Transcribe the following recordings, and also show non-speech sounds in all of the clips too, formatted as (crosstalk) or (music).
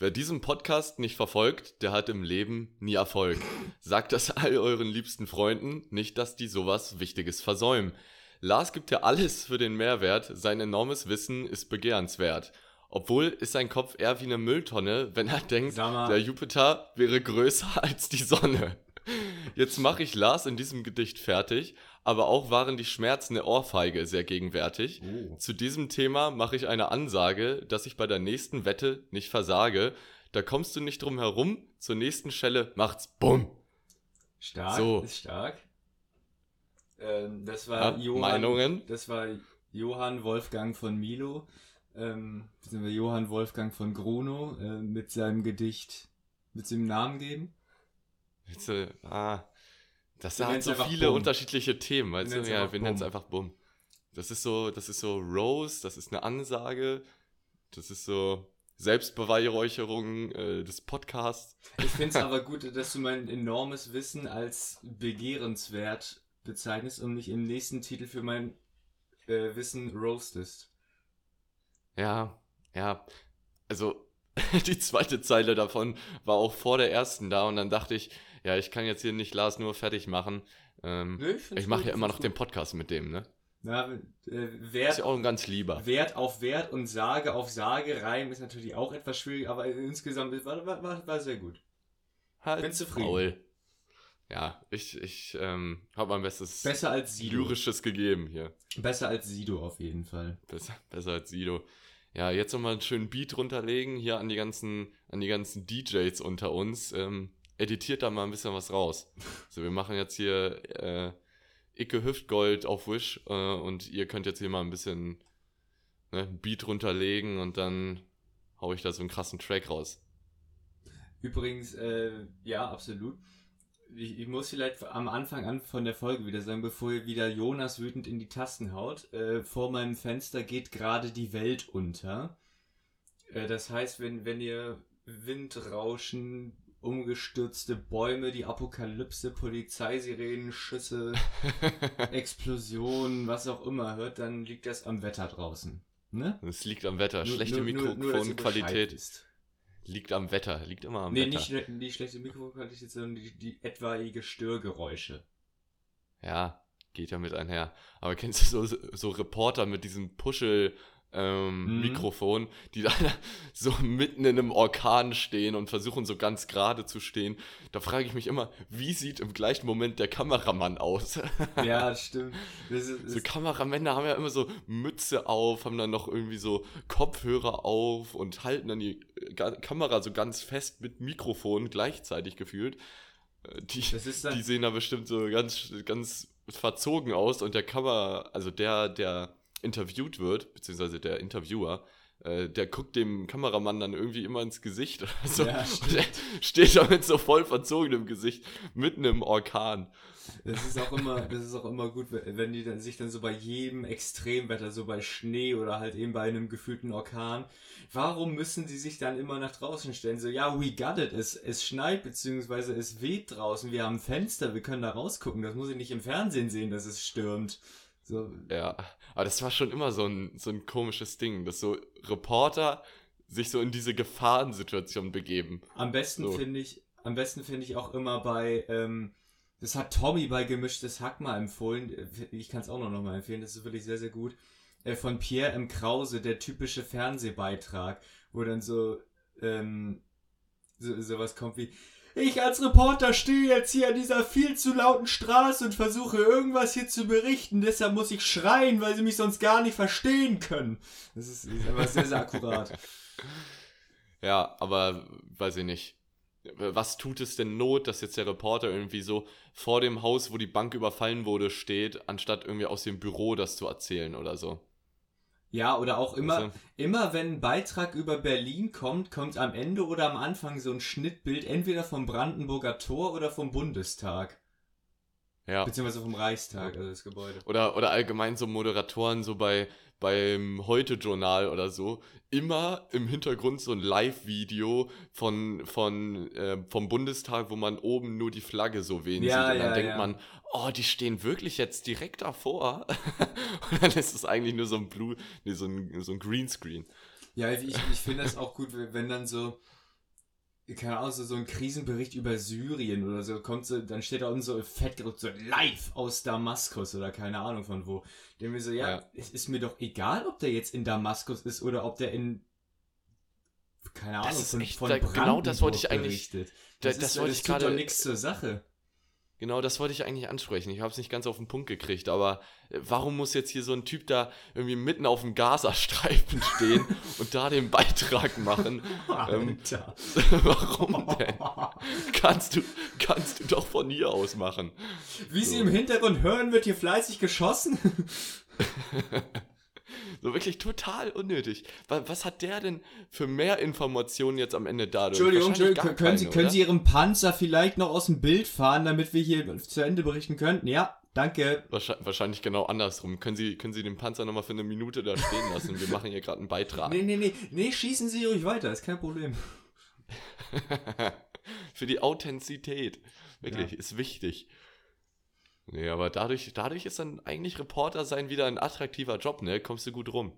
Wer diesen Podcast nicht verfolgt, der hat im Leben nie Erfolg. Sagt das (laughs) all euren liebsten Freunden, nicht, dass die sowas Wichtiges versäumen. Lars gibt ja alles für den Mehrwert, sein enormes Wissen ist begehrenswert. Obwohl ist sein Kopf eher wie eine Mülltonne, wenn er denkt, der Jupiter wäre größer (laughs) als die Sonne. Jetzt mache ich Lars in diesem Gedicht fertig, aber auch waren die Schmerzen der Ohrfeige sehr gegenwärtig. Oh. Zu diesem Thema mache ich eine Ansage, dass ich bei der nächsten Wette nicht versage. Da kommst du nicht drum herum, zur nächsten Schelle macht's Bumm. Stark, So. ist stark. Ähm, das war Ja, Johann, Meinungen? Das war Johann Wolfgang von Milo, ähm, Johann Wolfgang von Grunow äh, mit seinem Gedicht, mit seinem Namen geben. Jetzt, äh, ah, das Wir hat nennen's so viele Bumm. unterschiedliche Themen. Weißt Wir du? Ja, wir nennen es einfach Bumm. Das ist so, das ist so Rose, das ist eine Ansage, das ist so Selbstbeweihräucherung äh, des Podcasts. Ich finde es (laughs) aber gut, dass du mein enormes Wissen als begehrenswert bezeichnest und mich im nächsten Titel für mein äh, Wissen roastest. Ja, ja. Also, (laughs) die zweite Zeile davon war auch vor der ersten da und dann dachte ich, ja, ich kann jetzt hier nicht Lars nur fertig machen. Ähm, Nö, find's ich mache ja immer noch den gut. Podcast mit dem, ne? Na, äh, Ist Wert, ja auch ein ganz lieber. Wert auf Wert und Sage auf Sage rein ist natürlich auch etwas schwierig, aber insgesamt war, war, war, war sehr gut. Halt bin zufrieden. Maul. Ja, ich, ich ähm, habe mein bestes Besser als Sido. lyrisches gegeben hier. Besser als Sido auf jeden Fall. Besser, besser als Sido. Ja, jetzt nochmal einen schönen Beat runterlegen, hier an die ganzen, an die ganzen DJs unter uns. Ähm, editiert da mal ein bisschen was raus. So, wir machen jetzt hier äh, Icke Hüftgold auf Wish äh, und ihr könnt jetzt hier mal ein bisschen ne, Beat runterlegen und dann hau ich da so einen krassen Track raus. Übrigens, äh, ja, absolut. Ich, ich muss vielleicht am Anfang an von der Folge wieder sagen, bevor ihr wieder Jonas wütend in die Tasten haut, äh, vor meinem Fenster geht gerade die Welt unter. Äh, das heißt, wenn, wenn ihr Windrauschen, umgestürzte Bäume, die Apokalypse, Polizeisirenen, Schüsse, (laughs) Explosionen, was auch immer hört, dann liegt das am Wetter draußen. Ne? Es liegt am Wetter. Nur- Schlechte Mikrofonqualität liegt am Wetter. Liegt immer am Nee, Wetter. nicht, schle- die schlechte Mikrofonqualität, sondern die, die etwaige Störgeräusche. Ja, geht ja mit einher. Aber kennst du so, so Reporter mit diesem Puschel ähm, Mhm. Mikrofon, die (laughs) da so mitten in einem Orkan stehen und versuchen so ganz gerade zu stehen. Da frage ich mich immer, wie sieht im gleichen Moment der Kameramann aus? (laughs) Ja, stimmt. Das ist, So Kameramänner haben ja immer so Mütze auf, haben dann noch irgendwie so Kopfhörer auf und halten dann die äh, Kamera so ganz fest mit Mikrofon gleichzeitig gefühlt. Äh, Die, die sehen da bestimmt so ganz, ganz verzogen aus und der Kamera, also der, der interviewt wird, beziehungsweise der Interviewer, äh, der guckt dem Kameramann dann irgendwie immer ins Gesicht oder so. Ja, (laughs) und steht da mit so voll verzogenem Gesicht mitten im Orkan. das ist auch immer, das ist auch immer gut, wenn die dann, sich dann so bei jedem Extremwetter, so bei Schnee oder halt eben bei einem gefühlten Orkan, warum müssen sie sich dann immer nach draußen stellen? So, ja, we got it, es, es schneit, beziehungsweise es weht draußen, wir haben Fenster, wir können da rausgucken, das muss ich nicht im Fernsehen sehen, dass es stürmt. So, Ja, aber das war schon immer so ein, so ein komisches Ding, dass so Reporter sich so in diese Gefahrensituation begeben. Am besten So. finde ich, am besten finde ich auch immer bei, ähm, das hat Tommy bei Gemischtes Hack mal empfohlen. Ich kann es auch noch mal empfehlen, das ist wirklich sehr, sehr gut. Äh, von Pierre M. Krause, der typische Fernsehbeitrag, wo dann so, ähm, so, sowas kommt wie, ich als Reporter stehe jetzt hier an dieser viel zu lauten Straße und versuche irgendwas hier zu berichten, deshalb muss ich schreien, weil sie mich sonst gar nicht verstehen können. Das ist, ist aber sehr, sehr akkurat. (laughs) Ja, aber weiß ich nicht. Was tut es denn Not, dass jetzt der Reporter irgendwie so vor dem Haus, wo die Bank überfallen wurde, steht, anstatt irgendwie aus dem Büro das zu erzählen oder so? Ja, oder auch immer, Also, Immer wenn ein Beitrag über Berlin kommt, kommt am Ende oder am Anfang so ein Schnittbild entweder vom Brandenburger Tor oder vom Bundestag. Ja. Beziehungsweise vom Reichstag, also das Gebäude. Oder, oder allgemein so Moderatoren, so bei beim Heute-Journal oder so, immer im Hintergrund so ein Live-Video von, von, äh, vom Bundestag, wo man oben nur die Flagge so wehen Ja, sieht. Und dann ja, denkt ja. man, oh, die stehen wirklich jetzt direkt davor. (laughs) Und dann ist es eigentlich nur so ein Blue, nee, so ein, so ein Greenscreen. Ja, ich, ich finde das auch gut, wenn dann so, keine Ahnung, so, so ein Krisenbericht über Syrien oder so, kommt so, dann steht da unten so fett gedruckt, so live aus Damaskus oder keine Ahnung von wo. Dem wir so, ja, Ja. es ist mir doch egal, ob der jetzt in Damaskus ist oder ob der in keine Das Ahnung, ist von, echt- von da- genau das wollte ich eigentlich- berichtet. Da- Das, das ist, wollte das ich tut gerade- doch nichts zur Sache. Genau, das wollte ich eigentlich ansprechen. Ich habe es nicht ganz auf den Punkt gekriegt, aber äh, warum muss jetzt hier so ein Typ da irgendwie mitten auf dem Gazastreifen (laughs) stehen und da den Beitrag machen? (laughs) Ähm, (laughs) warum denn? Kannst du, kannst du doch von hier aus machen. Wie Sie So. im Hintergrund hören, wird hier fleißig geschossen. So wirklich total unnötig. Wa- Was hat der denn für mehr Informationen jetzt am Ende dadurch? Entschuldigung, Entschuldigung, können, Sie, keine, können? Sie Ihren Panzer vielleicht noch aus dem Bild fahren, damit wir hier zu Ende berichten könnten? Ja, danke. Wahrscheinlich, wahrscheinlich genau andersrum. Können Sie, können Sie den Panzer nochmal für eine Minute da stehen lassen? Wir machen hier gerade einen Beitrag. Nee, nee, nee, nee, schießen Sie ruhig weiter, ist kein Problem. (laughs) Für die Authentizität. Wirklich, ist wichtig. Nee, aber dadurch, dadurch ist dann eigentlich Reporter sein wieder ein attraktiver Job, ne? Kommst du gut rum.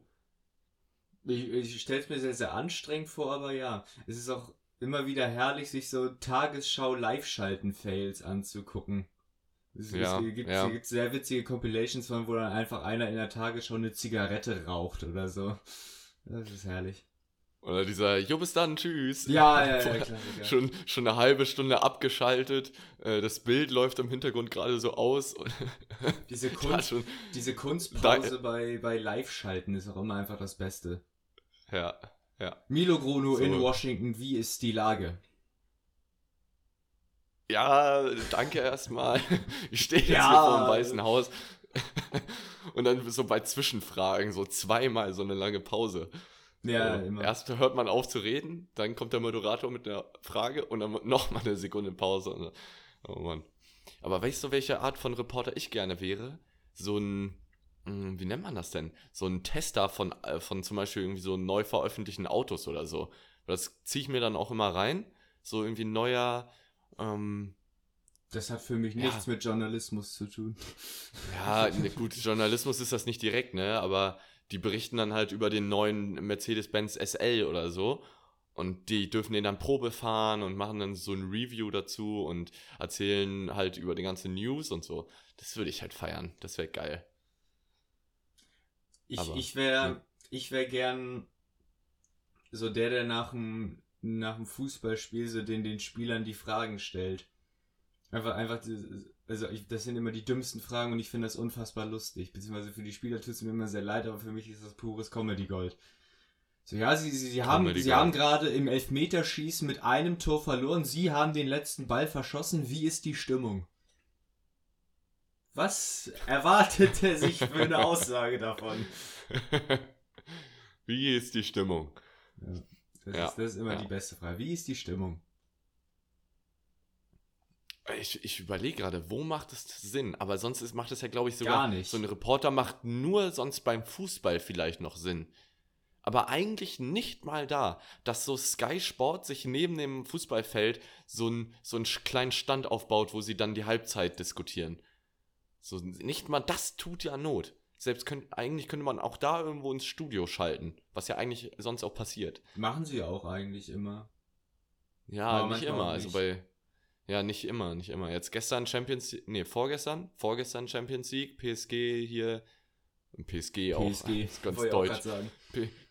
Ich, ich stelle es mir sehr, sehr anstrengend vor, aber ja, es ist auch immer wieder herrlich, sich so Tagesschau-Live-Schalten-Fails anzugucken. Es, Ja, es gibt, ja. es gibt sehr witzige Compilations von, wo dann einfach einer in der Tagesschau eine Zigarette raucht oder so. Das ist herrlich. Oder dieser, jo, bis dann, tschüss. Ja, ja, ja, (laughs) Vorher Klassiker. Schon, schon eine halbe Stunde abgeschaltet. Äh, das Bild läuft im Hintergrund gerade so aus. (laughs) Diese, da Kunst, schon, diese Kunstpause bei, bei Live-Schalten ist auch immer einfach das Beste. ja, ja. Milo Gruno So. in Washington, wie ist die Lage? Ja, danke erstmal. (laughs) Ich stehe jetzt Ja. hier vor dem Weißen Haus. Und dann so bei Zwischenfragen, so zweimal so eine lange Pause. Ja, so, immer. Erst hört man auf zu reden, dann kommt der Moderator mit einer Frage und dann (laughs) nochmal eine Sekunde Pause. Oh Mann. Aber weißt du, welche Art von Reporter ich gerne wäre? So ein, hm, wie nennt man das denn? So ein Tester von, äh, von zum Beispiel irgendwie so neu veröffentlichten Autos oder so. Das ziehe ich mir dann auch immer rein. So irgendwie ein neuer, ähm, Das hat für mich Ja. nichts mit Journalismus zu tun. Ja, ne, gut, Journalismus ist das nicht direkt, ne? Aber die berichten dann halt über den neuen Mercedes-Benz SL oder so. Und die dürfen den dann Probe fahren und machen dann so ein Review dazu und erzählen halt über die ganze News und so. Das würde ich halt feiern. Das wäre geil. Ich, Aber, ich wäre ja. ich wär gern so der, der nach dem, nach dem Fußballspiel so den, den Spielern die Fragen stellt. Einfach, einfach, also ich, das sind immer die dümmsten Fragen und ich finde das unfassbar lustig. Beziehungsweise für die Spieler tut es mir immer sehr leid, aber für mich ist das pures Comedy-Gold. So, ja, sie, sie, sie haben, sie haben gerade im Elfmeterschießen mit einem Tor verloren, sie haben den letzten Ball verschossen, wie ist die Stimmung? Was erwartet er sich für eine (laughs) Aussage davon? Wie ist die Stimmung? Das, Ja, ist, das ist immer ja. die beste Frage. Wie ist die Stimmung? Ich, ich überlege gerade, wo macht es Sinn? Aber sonst ist, macht es ja, glaube ich, sogar. Gar nicht. So ein Reporter macht nur sonst beim Fußball vielleicht noch Sinn. Aber eigentlich nicht mal da, dass so Sky Sport sich neben dem Fußballfeld so, ein, so einen kleinen Stand aufbaut, wo sie dann die Halbzeit diskutieren. So, nicht mal das tut ja Not. Selbst könnt, eigentlich könnte man auch da irgendwo ins Studio schalten, was ja eigentlich sonst auch passiert. Machen sie auch eigentlich immer. Ja, Aber nicht immer. Also nicht. bei. Ja, nicht immer, nicht immer. Jetzt gestern Champions nee, vorgestern, vorgestern Champions League, PSG hier, PSG, auch, PSG, (laughs) ist ganz deutsch.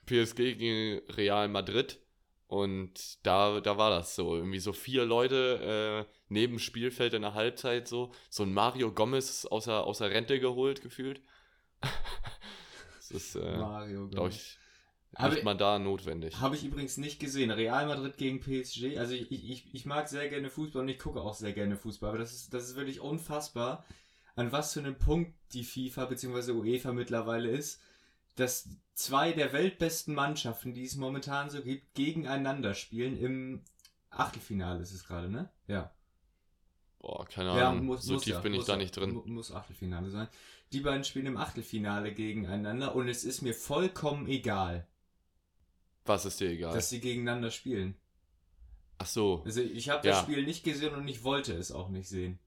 PSG gegen Real Madrid und da, da war das so, irgendwie so vier Leute äh, neben Spielfeld in der Halbzeit so, so ein Mario Gomez aus der, aus der Rente geholt gefühlt. (laughs) das ist, äh, Mario, glaube nicht mal da notwendig. Habe ich übrigens nicht gesehen. Real Madrid gegen PSG. Also ich, ich, ich mag sehr gerne Fußball und ich gucke auch sehr gerne Fußball. Aber das ist, das ist wirklich unfassbar, an was für einem Punkt die FIFA bzw. UEFA mittlerweile ist, dass zwei der weltbesten Mannschaften, die es momentan so gibt, gegeneinander spielen. Im Achtelfinale ist es gerade, ne? Ja. Boah, keine Ahnung, muss, so muss tief ja, bin ich da ja, nicht drin. mu- Muss Achtelfinale sein. Die beiden spielen im Achtelfinale gegeneinander und es ist mir vollkommen egal, Was ist dir egal? dass sie gegeneinander spielen. Ach so, Also ich habe das Ja. Spiel nicht gesehen und ich wollte es auch nicht sehen.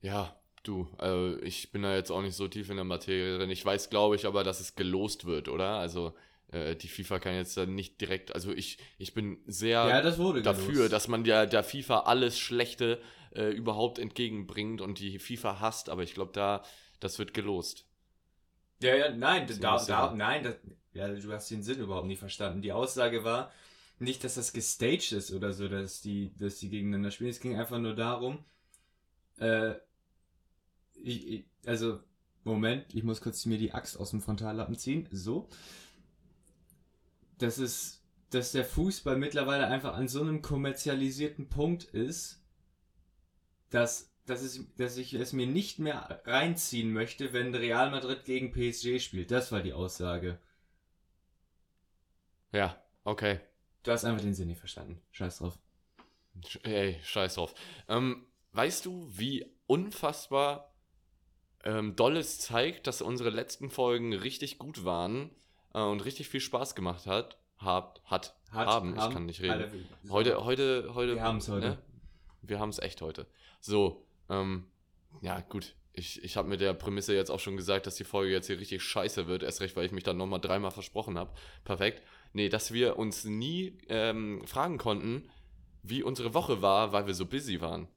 ja, du, also ich bin da jetzt auch nicht so tief in der Materie drin. Ich weiß, glaube ich, aber, dass es gelost wird, oder? Also äh, die FIFA kann jetzt dann nicht direkt, also ich, ich bin sehr Ja, das wurde dafür, gelost. dass man der, der FIFA alles Schlechte äh, überhaupt entgegenbringt und die FIFA hasst, aber ich glaube, da, das wird gelost. Ja, ja, nein, da, da, nein, das, ja, du hast den Sinn überhaupt nicht verstanden. Die Aussage war nicht, dass das gestaged ist oder so, dass die, dass die gegeneinander spielen. Es ging einfach nur darum, äh, ich, ich, also, Moment, ich muss kurz mir die Axt aus dem Frontallappen ziehen. So. Das ist, dass der Fußball mittlerweile einfach an so einem kommerzialisierten Punkt ist, dass, dass, es, dass ich es mir nicht mehr reinziehen möchte, wenn Real Madrid gegen PSG spielt. Das war die Aussage. Ja, okay. Du hast einfach den Sinn nicht verstanden. Scheiß drauf. Ey, scheiß drauf. Ähm, weißt du, wie unfassbar ähm, doll es zeigt, dass unsere letzten Folgen richtig gut waren äh, und richtig viel Spaß gemacht hat? Hat, hat, Hat- haben, ich haben- kann nicht reden. Wir- Heute, heute, heute. Wir haben's heute. Ne? Wir haben es echt heute. So, ähm, ja, gut. Ich, ich habe mit der Prämisse jetzt auch schon gesagt, dass die Folge jetzt hier richtig scheiße wird. Erst recht, weil ich mich dann nochmal dreimal versprochen habe. Perfekt. Nee, dass wir uns nie ähm, fragen konnten, wie unsere Woche war, weil wir so busy waren.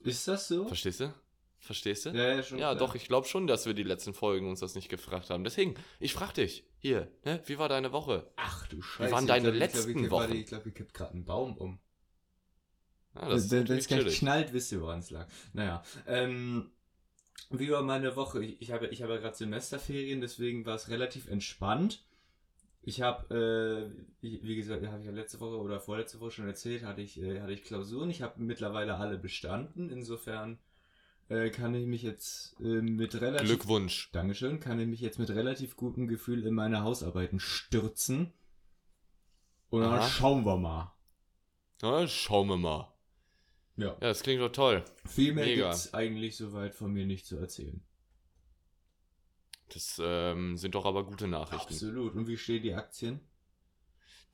Ist das so? Verstehst du? Verstehst du? Ja, ja, schon. Ja, doch, ich glaube schon, dass wir die letzten Folgen uns das nicht gefragt haben. Deswegen, ich frag dich, hier, ne, wie war deine Woche? Ach du Scheiße. waren ich deine glaub, ich letzten glaub, ich, Wochen? Warte, ich glaube, ich kipp gerade einen Baum um. Ja, Wenn ist wenn es gleich knallt, wisst ihr, woran es lag. Naja, ähm, wie war meine Woche? Ich, ich habe, ich habe ja gerade Semesterferien, deswegen war es relativ entspannt. Ich habe, äh, wie gesagt, habe ich ja letzte Woche oder vorletzte Woche schon erzählt, hatte ich, äh, hatte ich Klausuren. Ich habe mittlerweile alle bestanden. Insofern äh, kann ich mich jetzt äh, mit relativ Glückwunsch. Dankeschön, kann ich mich jetzt mit relativ gutem Gefühl in meine Hausarbeiten stürzen. Und dann Aha. schauen wir mal. Na, schauen wir mal. Ja. Ja, das klingt doch toll. Viel mehr Mega. gibt's eigentlich soweit von mir nicht zu erzählen. Das ähm, sind doch aber gute Nachrichten. Absolut. Und wie stehen die Aktien?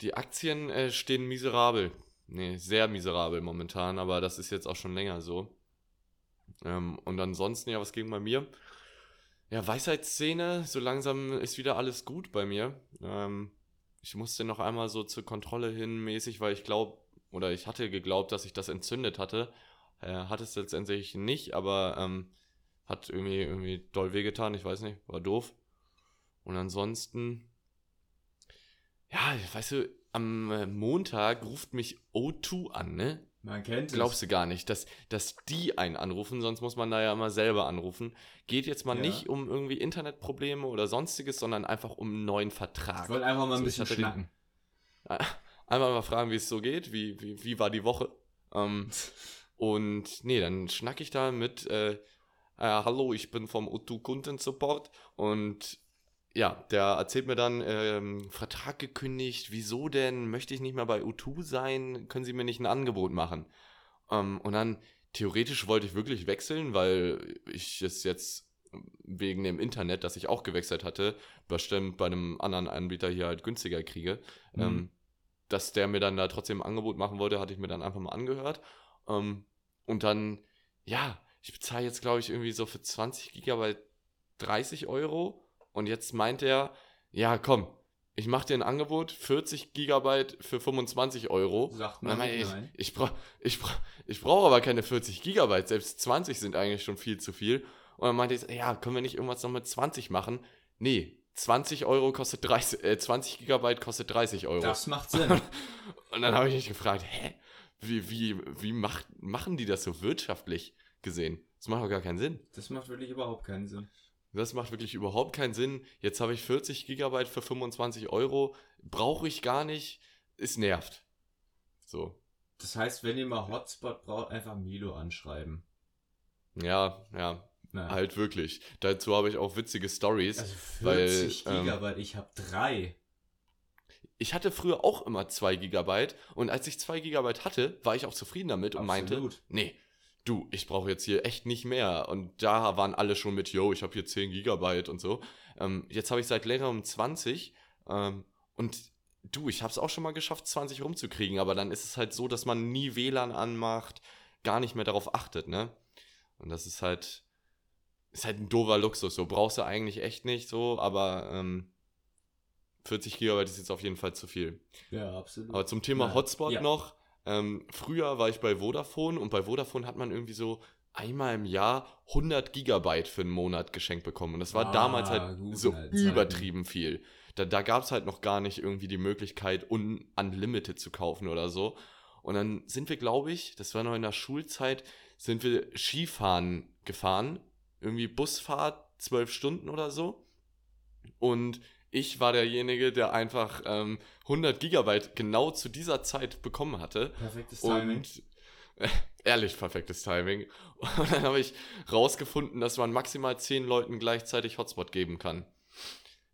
Die Aktien äh, stehen miserabel. Nee, sehr miserabel momentan, aber das ist jetzt auch schon länger so. Ähm, und ansonsten, ja, was ging bei mir? Ja, Weisheitsszene, so langsam ist wieder alles gut bei mir. Ähm, ich musste noch einmal so zur Kontrolle hin mäßig, weil ich glaube, oder ich hatte geglaubt, dass ich das entzündet hatte. Äh, hat es letztendlich nicht, aber ähm, hat irgendwie, irgendwie doll wehgetan, ich weiß nicht, war doof. Und ansonsten, ja, weißt du, am äh, Montag ruft mich O2 an, ne? Man kennt Glaubst du gar nicht, dass, dass die einen anrufen, sonst muss man da ja immer selber anrufen. Geht jetzt mal Ja. nicht um irgendwie Internetprobleme oder sonstiges, sondern einfach um einen neuen Ich Vertrag. wollte einfach mal ein So, ich bisschen hatte den- schnacken. Einmal mal fragen, wie es so geht, wie, wie, wie war die Woche. Ähm, (laughs) und nee, dann schnack ich da mit, äh, äh, hallo, ich bin vom O2 Kundensupport und ja, der erzählt mir dann, ähm, Vertrag gekündigt, wieso denn, möchte ich nicht mehr bei O2 sein, können Sie mir nicht ein Angebot machen? Ähm, und dann, theoretisch wollte ich wirklich wechseln, weil ich es jetzt wegen dem Internet, das ich auch gewechselt hatte, bestimmt bei einem anderen Anbieter hier halt günstiger kriege. Mhm. Ähm, dass der mir dann da trotzdem ein Angebot machen wollte, hatte ich mir dann einfach mal angehört. Ähm, und dann, ja, ich bezahle jetzt, glaube ich, irgendwie so für 20 Gigabyte 30 Euro. Und jetzt meint er, ja, komm, ich mache dir ein Angebot, 40 Gigabyte für 25 Euro. Sagt man nicht ich, nein. ich brauche ich brauch, ich brauch aber keine 40 Gigabyte, selbst 20 sind eigentlich schon viel zu viel. Und dann meinte ich, ja, können wir nicht irgendwas noch mit 20 machen? Nee, 20 Euro kostet 30, äh, 20 Gigabyte kostet 30 Euro. Das macht Sinn. (laughs) Und dann habe ich mich gefragt, hä, wie, wie, wie macht, machen die das so wirtschaftlich gesehen? Das macht doch gar keinen Sinn. Das macht wirklich überhaupt keinen Sinn. Das macht wirklich überhaupt keinen Sinn. Jetzt habe ich 40 Gigabyte für 25 Euro. Brauche ich gar nicht. Es nervt. So. Das heißt, wenn ihr mal Hotspot braucht, einfach Milo anschreiben. Ja, ja, Naja. halt wirklich. Dazu habe ich auch witzige Stories. Also weil, 40 ähm, Gigabyte, ich habe drei. Ich hatte früher auch immer 2 Gigabyte und als ich 2 Gigabyte hatte, war ich auch zufrieden damit und meinte, Absolut. nee, du, ich brauche jetzt hier echt nicht mehr. Und da waren alle schon mit, yo, ich habe hier 10 Gigabyte und so. Ähm, jetzt habe ich seit längerem 20 ähm, und du, ich habe es auch schon mal geschafft, 20 rumzukriegen, aber dann ist es halt so, dass man nie WLAN anmacht, gar nicht mehr darauf achtet, ne? Und das ist halt, ist halt ein doofer Luxus, so brauchst du eigentlich echt nicht so, aber ähm, 40 Gigabyte ist jetzt auf jeden Fall zu viel. Ja, absolut. Aber zum Thema. Hotspot Ja. noch. Ähm, früher war ich bei Vodafone und bei Vodafone hat man irgendwie so einmal im Jahr 100 Gigabyte für einen Monat geschenkt bekommen. Und das war Ah, damals halt so Zeiten. übertrieben viel. Da, da gab es halt noch gar nicht irgendwie die Möglichkeit, un unlimited zu kaufen oder so. Und dann sind wir, glaube ich, das war noch in der Schulzeit, sind wir Skifahren gefahren. Irgendwie Busfahrt, zwölf Stunden oder so. Und ich war derjenige, der einfach ähm, 100 Gigabyte genau zu dieser Zeit bekommen hatte. Perfektes Timing. Und äh, (laughs) ehrlich perfektes Timing. Und dann habe ich rausgefunden, dass man maximal 10 Leuten gleichzeitig Hotspot geben kann.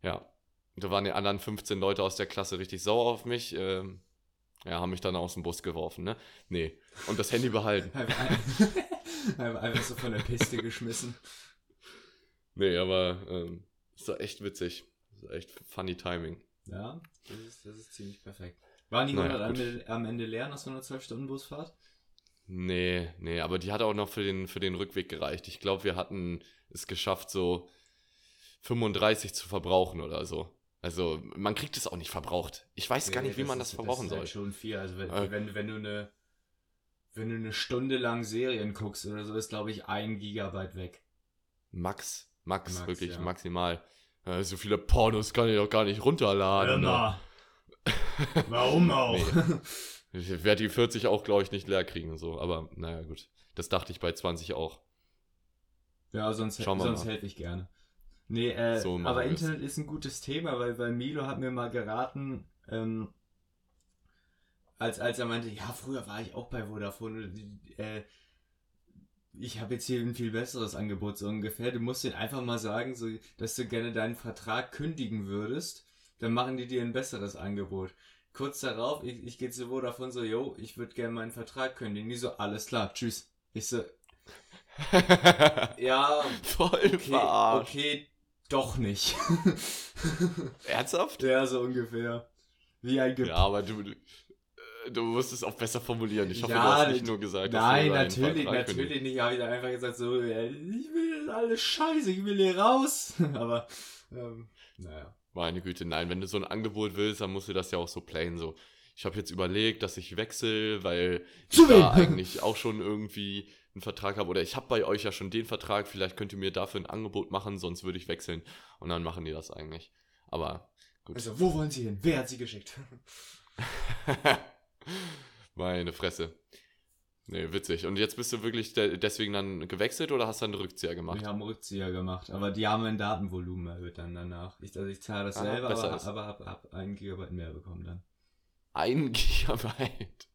Ja. Da waren die anderen 15 Leute aus der Klasse richtig sauer auf mich. Ähm, ja, haben mich dann aus dem Bus geworfen, ne? Nee. Und das Handy behalten. (laughs) Einfach, so von der Piste geschmissen. Nee, aber ähm, ist doch echt witzig. Ist echt funny Timing. Ja, das ist, das ist ziemlich perfekt. Waren die Naja, 100 am. Ende- am Ende leer nach so einer 12-Stunden-Busfahrt? Nee, nee, aber die hat auch noch für den, für den Rückweg gereicht. Ich glaube, wir hatten es geschafft, so 35 zu verbrauchen oder so. Also, man kriegt es auch nicht verbraucht. Ich weiß gar nicht, wie man das, ist- verbrauchen ist soll. Halt schon viel. Also wenn, Äh. wenn, wenn du eine wenn du eine Stunde lang Serien guckst oder so, ist glaube ich ein Gigabyte weg. Max, Max, Max, wirklich ja. maximal. Äh, so viele Pornos kann ich doch gar nicht runterladen. Ne? (laughs) Warum auch? Nee. Ich werde die 40 auch, glaube ich, nicht leer kriegen. So. Aber naja, gut. Das dachte ich bei 20 auch. Ja, sonst, sonst helfe ich gerne. Nee, äh, So aber. Internet ist ein gutes Thema, weil, weil Milo hat mir mal geraten, ähm, als, als er meinte, ja, früher war ich auch bei Vodafone, äh, ich habe jetzt hier ein viel besseres Angebot so ungefähr. Du musst denen einfach mal sagen, so, dass du gerne deinen Vertrag kündigen würdest, dann machen die dir ein besseres Angebot. Kurz darauf, ich, ich gehe zu Vodafone so, yo, ich würde gerne meinen Vertrag kündigen. Die so, alles klar, tschüss. Ich so, (laughs) ja, Voll okay, verarscht. okay, doch nicht. (laughs) Ernsthaft? ja, so ungefähr. Wie ein Ge Ja, aber du, du, musst es auch besser formulieren. Ich hoffe, Ja, du hast nicht nur gesagt, dass Nein, du deinen natürlich, natürlich nicht. Habe ich dann einfach gesagt, so, ich will das alles scheiße, ich will hier raus. (laughs) Aber, ähm, naja. Meine Güte, nein, wenn du so ein Angebot willst, dann musst du das ja auch so plain so. Ich habe jetzt überlegt, dass ich wechsle, weil Zu ich da eigentlich auch schon irgendwie einen Vertrag habe. Oder ich habe bei euch ja schon den Vertrag, vielleicht könnt ihr mir dafür ein Angebot machen, sonst würde ich wechseln. Und dann machen die das eigentlich. Aber gut. Also, wo wollen Sie hin? Wer hat Sie geschickt? (laughs) Meine Fresse. Nee, witzig. Und jetzt bist du wirklich de deswegen dann gewechselt oder hast du einen Rückzieher gemacht? Wir haben Rückzieher gemacht, aber die haben ein Datenvolumen erhöht dann danach. Ich, also ich zahle das Ah, selber, aber, ist. aber hab, hab einen Gigabyte mehr bekommen dann. Ein (laughs) Gigabyte.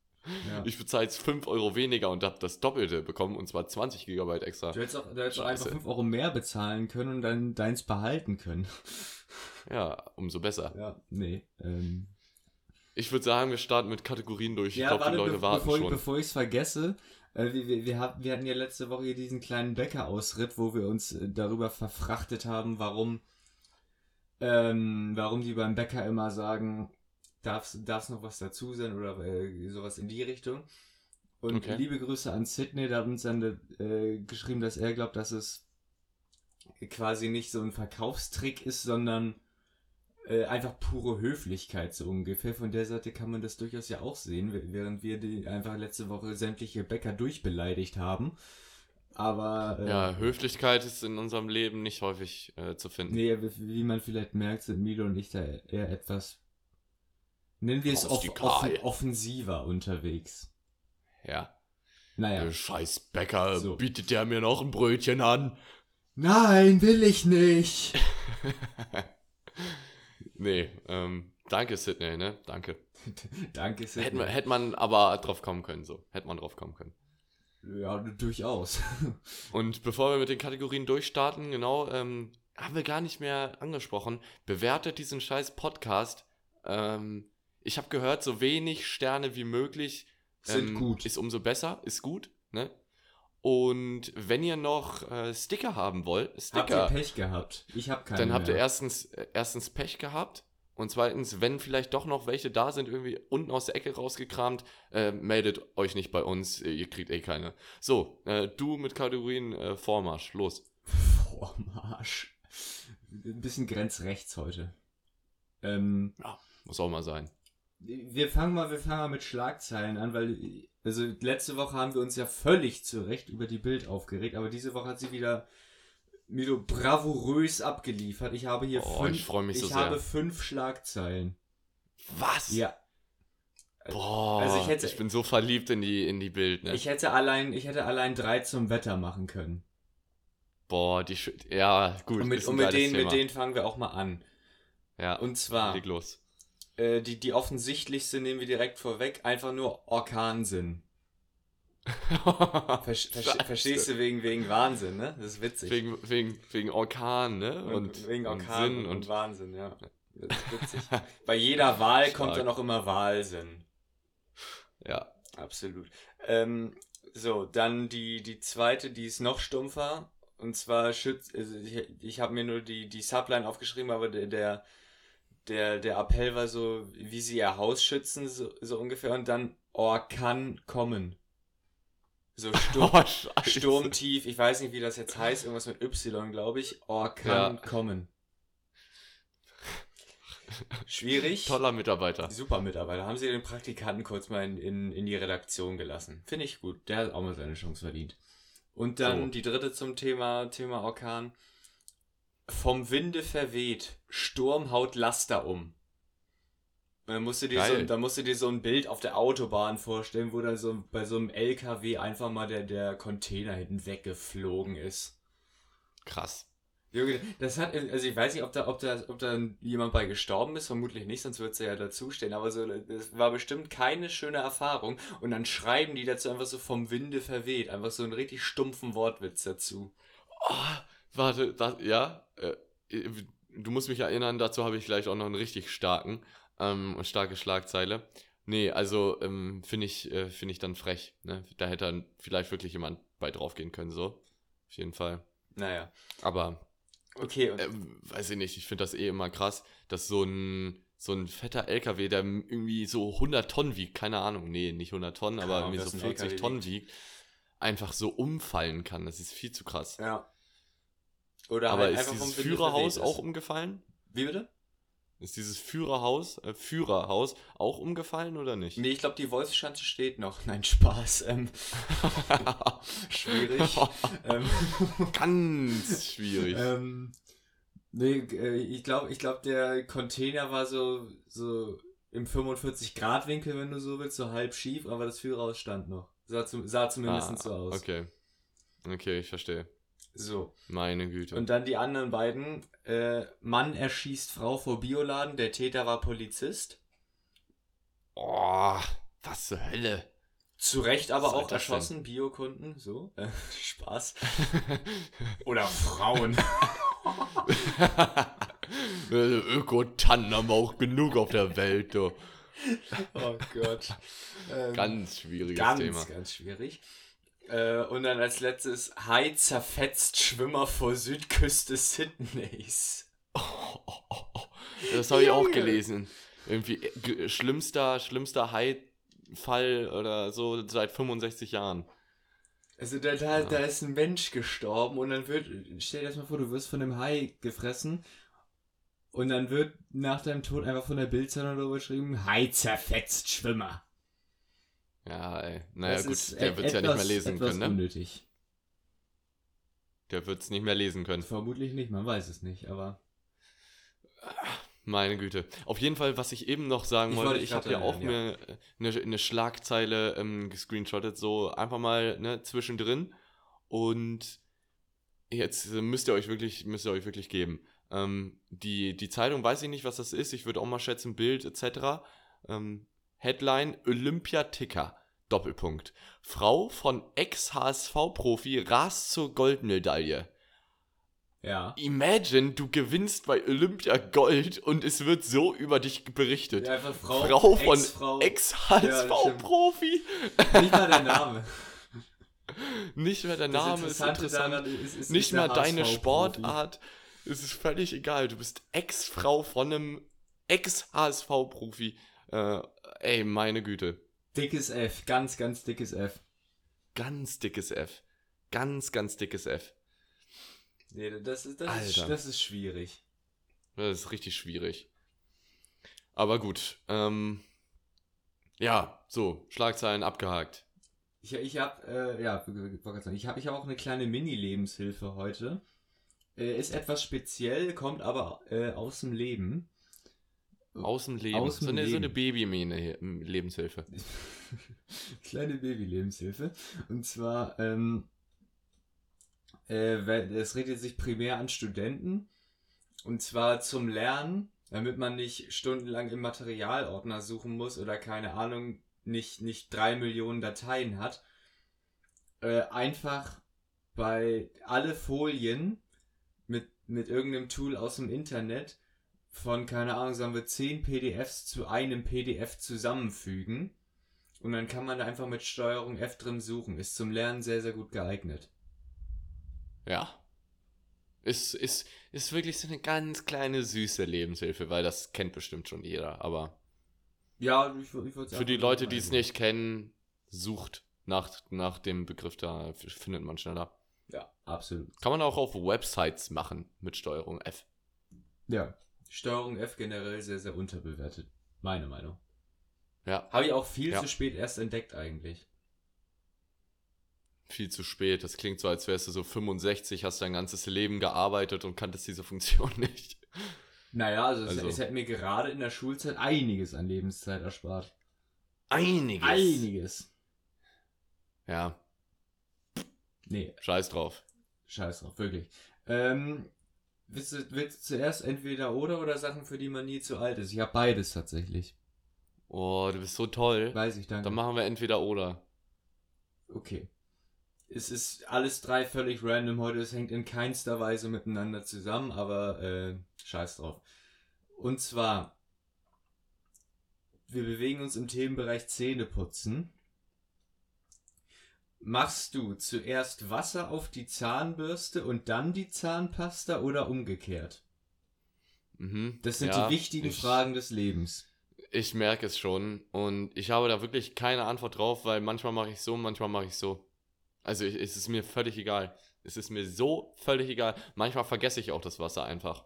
Ja. Ich bezahle jetzt 5 Euro weniger und habe das Doppelte bekommen und zwar 20 Gigabyte extra. Du hättest auch, du hättest einfach Scheiße. 5 Euro mehr bezahlen können und dann deins behalten können. Ja, umso besser. Ja, nee. Ähm, Ich würde sagen, wir starten mit Kategorien durch. Ich ja, glaube, die Leute be warten bevor, schon. bevor ich es vergesse, äh, wir, wir, wir, hab, wir hatten ja letzte Woche hier diesen kleinen Bäckerausritt, wo wir uns äh, darüber verfrachtet haben, warum, ähm, warum die beim Bäcker immer sagen, darf es noch was dazu sein oder äh, sowas in die Richtung. Und Okay. liebe Grüße an Sydney, der hat uns dann äh, geschrieben, dass er glaubt, dass es quasi nicht so ein Verkaufstrick ist, sondern äh, einfach pure Höflichkeit so ungefähr. Von der Seite kann man das durchaus ja auch sehen, während wir die einfach letzte Woche sämtliche Bäcker durchbeleidigt haben. Aber äh, Ja, Höflichkeit ist in unserem Leben nicht häufig äh, zu finden. nee, wie man vielleicht merkt, sind Milo und ich da eher etwas, nennen wir es off offen offensiver unterwegs. Ja. Naja. Der scheiß Bäcker So. bietet der mir noch ein Brötchen an. Nein, will ich nicht. (laughs) nee, ähm, danke Sydney, ne? Danke. (laughs) Danke, Sydney. Hätte man, hätte man aber drauf kommen können, so. Hätte man drauf kommen können. Ja, durchaus. (laughs) Und bevor wir mit den Kategorien durchstarten, genau, ähm, haben wir gar nicht mehr angesprochen. Bewertet diesen scheiß Podcast. Ähm, ich habe gehört, so wenig Sterne wie möglich Sind ähm, gut. ist umso besser, ist gut, ne? Und wenn ihr noch äh, Sticker haben wollt, Habt ihr Sticker, Pech gehabt? Ich hab keine dann habt ihr mehr. erstens, erstens Pech gehabt und zweitens, wenn vielleicht doch noch welche da sind, irgendwie unten aus der Ecke rausgekramt, äh, meldet euch nicht bei uns, ihr kriegt eh keine. So, äh, du mit Kategorien äh, Vormarsch, los. Vormarsch. Ein bisschen grenzrechts heute. Ähm, Ja, muss auch mal sein. Wir fangen mal, wir fangen mal mit Schlagzeilen an, weil also letzte Woche haben wir uns ja völlig zu Recht über die Bild aufgeregt, aber diese Woche hat sie wieder wieder bravourös abgeliefert. Ich habe hier Oh, fünf, ich so ich habe fünf Schlagzeilen. Was? Ja, Boah, Also ich hätte- ich bin so verliebt in die, in die Bild, ne? ich hätte allein, ich hätte allein drei zum Wetter machen können. Boah, die Ja, gut. Und mit, und mit denen, Thema. mit denen fangen wir auch mal an. Ja, Und zwar leg los. Äh, die, die offensichtlichste nehmen wir direkt vorweg, einfach nur Orkansinn. (laughs) Versch versch verstehst du wegen, wegen Wahnsinn, ne? Das ist witzig. Wegen, wegen, wegen Orkan, ne? Und, Und, wegen und Orkan Sinn und, und, Wahnsinn, ja. Das ist witzig. Bei jeder (laughs) Wahl kommt Stark. dann auch immer Wahlsinn. ja. Absolut. Ähm, so, dann die, die zweite, die ist noch stumpfer. Und zwar schützt, also ich, ich habe mir nur die, die Subline aufgeschrieben, aber der, der, der, der Appell war so, wie sie ihr Haus schützen, so, so ungefähr. Und dann Orkan kommen. So (laughs) Sturm, Oh. Sturmtief, ich weiß nicht, wie das jetzt heißt, irgendwas mit Y, glaube ich. Orkan Ja. kommen. Schwierig. Toller Mitarbeiter. Super Mitarbeiter. Haben Sie den Praktikanten kurz mal in, in, in die Redaktion gelassen? Finde ich gut. Der hat auch mal seine Chance verdient. Und dann So. die dritte zum Thema, Thema Orkan. Vom Winde verweht. Sturm haut Laster um. Und dann musst, du dir so, dann musst du dir so ein Bild auf der Autobahn vorstellen, wo dann so bei so einem LKW einfach mal der, der Container hinten weggeflogen ist. Krass. Junge, das hat, also ich weiß nicht, ob da, ob da, ob da jemand bei gestorben ist, vermutlich nicht, sonst würde es ja dazustehen, aber so, das war bestimmt keine schöne Erfahrung und dann schreiben die dazu einfach so vom Winde verweht, einfach so einen richtig stumpfen Wortwitz dazu. Oh, warte, das, ja. Äh, du musst mich erinnern, dazu habe ich gleich auch noch einen richtig starken ähm, und starke Schlagzeile. Nee, also ähm, finde ich, äh, finde ich dann frech. Ne? Da hätte dann vielleicht wirklich jemand bei draufgehen können, so. Auf jeden Fall. Naja, Aber okay, ähm, weiß ich nicht, ich finde das eh immer krass, dass so ein, so ein fetter LKW, der irgendwie so 100 Tonnen wiegt, keine Ahnung, nee, nicht 100 Tonnen, aber irgendwie so was ein 40 LKW Tonnen wiegt, einfach so umfallen kann. Das ist viel zu krass. ja. Oder aber halt ist dieses Führerhaus auch umgefallen? Wie bitte? Ist dieses Führerhaus, äh, Führerhaus auch umgefallen oder nicht? Nee, ich glaube, die Wolfsschanze steht noch. Nein, Spaß. Ähm, (laughs) schwierig. ähm, Ganz schwierig. Ähm, nee, äh, ich glaube, ich glaub, der Container war so, so im 45-Grad-Winkel, wenn du so willst, so halb schief, aber das Führerhaus stand noch. Sah, zum, sah zumindest Ah, so aus. Okay. Okay, ich verstehe. So. Meine Güte. Und dann die anderen beiden. Äh, Mann erschießt Frau vor Bioladen, der Täter war Polizist. oh, was zur Hölle. Zu Recht aber auch erschossen, Biokunden, so. Äh, (laughs) Spaß. (laughs) Oder Frauen. (laughs) Ökotannen haben wir auch genug auf der Welt, du. oh Gott. Ähm, Ganz schwieriges Ganz, Thema. ganz schwierig. Äh, und dann als letztes, Hai zerfetzt Schwimmer vor Südküste Sydneys. (laughs) Das habe ich auch gelesen. Irgendwie äh, schlimmster, schlimmster Hai-Fall oder so seit 65 Jahren. Also da, da, da ist ein Mensch gestorben und dann wird, stell dir das mal vor, du wirst von einem Hai gefressen und dann wird nach deinem Tod einfach von der Bildzeitung darüber geschrieben, Hai zerfetzt Schwimmer. Ja, ey. Naja, Das gut, der et- wird es ja nicht mehr lesen können, ne? unnötig. Der wird es nicht mehr lesen können. Vermutlich nicht, man weiß es nicht, aber Meine Güte. Auf jeden Fall, was ich eben noch sagen Ich wollte, ich habe ja auch mir eine, eine Schlagzeile ähm, gescreenshottet, so einfach mal ne, zwischendrin. Und jetzt äh, müsst ihr euch wirklich, müsst ihr euch wirklich geben. Ähm, die, die Zeitung weiß ich nicht, was das ist. Ich würde auch mal schätzen, Bild etc. Ähm, Headline Olympiaticker. Doppelpunkt. Frau von Ex-HSV-Profi rast zur Goldmedaille. ja. Imagine, du gewinnst bei Olympia Gold und es wird so über dich berichtet. Ja, einfach Frau, Frau von. Ex-HSV-Profi. Nicht mal der Name. (laughs) Nicht mehr der Name ist interessant. ist, ist nicht mal deine. Sportart. Es ist völlig egal. Du bist Ex-Frau von einem Ex-HSV-Profi. Äh, ey, meine Güte. Dickes F, ganz, ganz dickes F. Ganz dickes F. Ganz, ganz dickes F. Nee, das ist, das ist, das ist schwierig. Das ist richtig schwierig. Aber gut. Ähm, ja, so, Schlagzeilen abgehakt. Ich, ich habe, äh, ja, ich habe ich hab auch eine kleine Mini-Lebenshilfe heute. Äh, ist etwas speziell, kommt aber äh, aus dem Leben. Aus dem Leben. Aus dem so, eine, so eine Leben. Baby-Lebenshilfe. (laughs) Kleine Baby-Lebenshilfe. Und zwar, ähm, äh, es richtet sich primär an Studenten. Und zwar zum Lernen, damit man nicht stundenlang im Materialordner suchen muss oder keine Ahnung, nicht, nicht drei Millionen Dateien hat. Äh, einfach bei alle Folien mit, mit irgendeinem Tool aus dem Internet von, keine Ahnung, sagen wir 10 PDFs zu einem PDF zusammenfügen. Und dann kann man da einfach mit Steuerung F drin suchen. Ist zum Lernen sehr, sehr gut geeignet. Ja. Ist, ist, ist wirklich so eine ganz kleine süße Lebenshilfe, weil das kennt bestimmt schon jeder. Aber Ja, ich, ich würde für die Leute, die es nicht kennen, sucht nach, nach dem Begriff, da findet man schneller. Ja, absolut. Kann man auch auf Websites machen mit Steuerung F. Ja. Steuerung F generell sehr, sehr unterbewertet. Meine Meinung. Ja, Habe ich auch viel Ja. zu spät erst entdeckt eigentlich. viel zu spät. Das klingt so, als wärst du so 65, hast dein ganzes Leben gearbeitet und kanntest diese Funktion (laughs) nicht. Naja, also, es, Also- es hätte mir gerade in der Schulzeit einiges an Lebenszeit erspart. Einiges. Einiges. Ja, Nee, scheiß drauf. scheiß drauf, wirklich. Ähm, willst, du, willst du zuerst entweder oder oder Sachen, für die man nie zu alt ist? Ich habe beides tatsächlich. Oh, du bist so toll. Weiß ich, danke. Dann machen wir entweder oder. Okay. Es ist alles drei völlig random heute. Es hängt in keinster Weise miteinander zusammen, aber äh, scheiß drauf. Und zwar, wir bewegen uns im Themenbereich Zähneputzen. Machst du zuerst Wasser auf die Zahnbürste und dann die Zahnpasta oder umgekehrt? Mhm. Das sind Ja, die wichtigen ich, Fragen des Lebens. Ich merke es schon und ich habe da wirklich keine Antwort drauf, weil manchmal mache ich so, manchmal mache ich so. Also ich, es ist mir völlig egal. Es ist mir so völlig egal. Manchmal vergesse ich auch das Wasser einfach.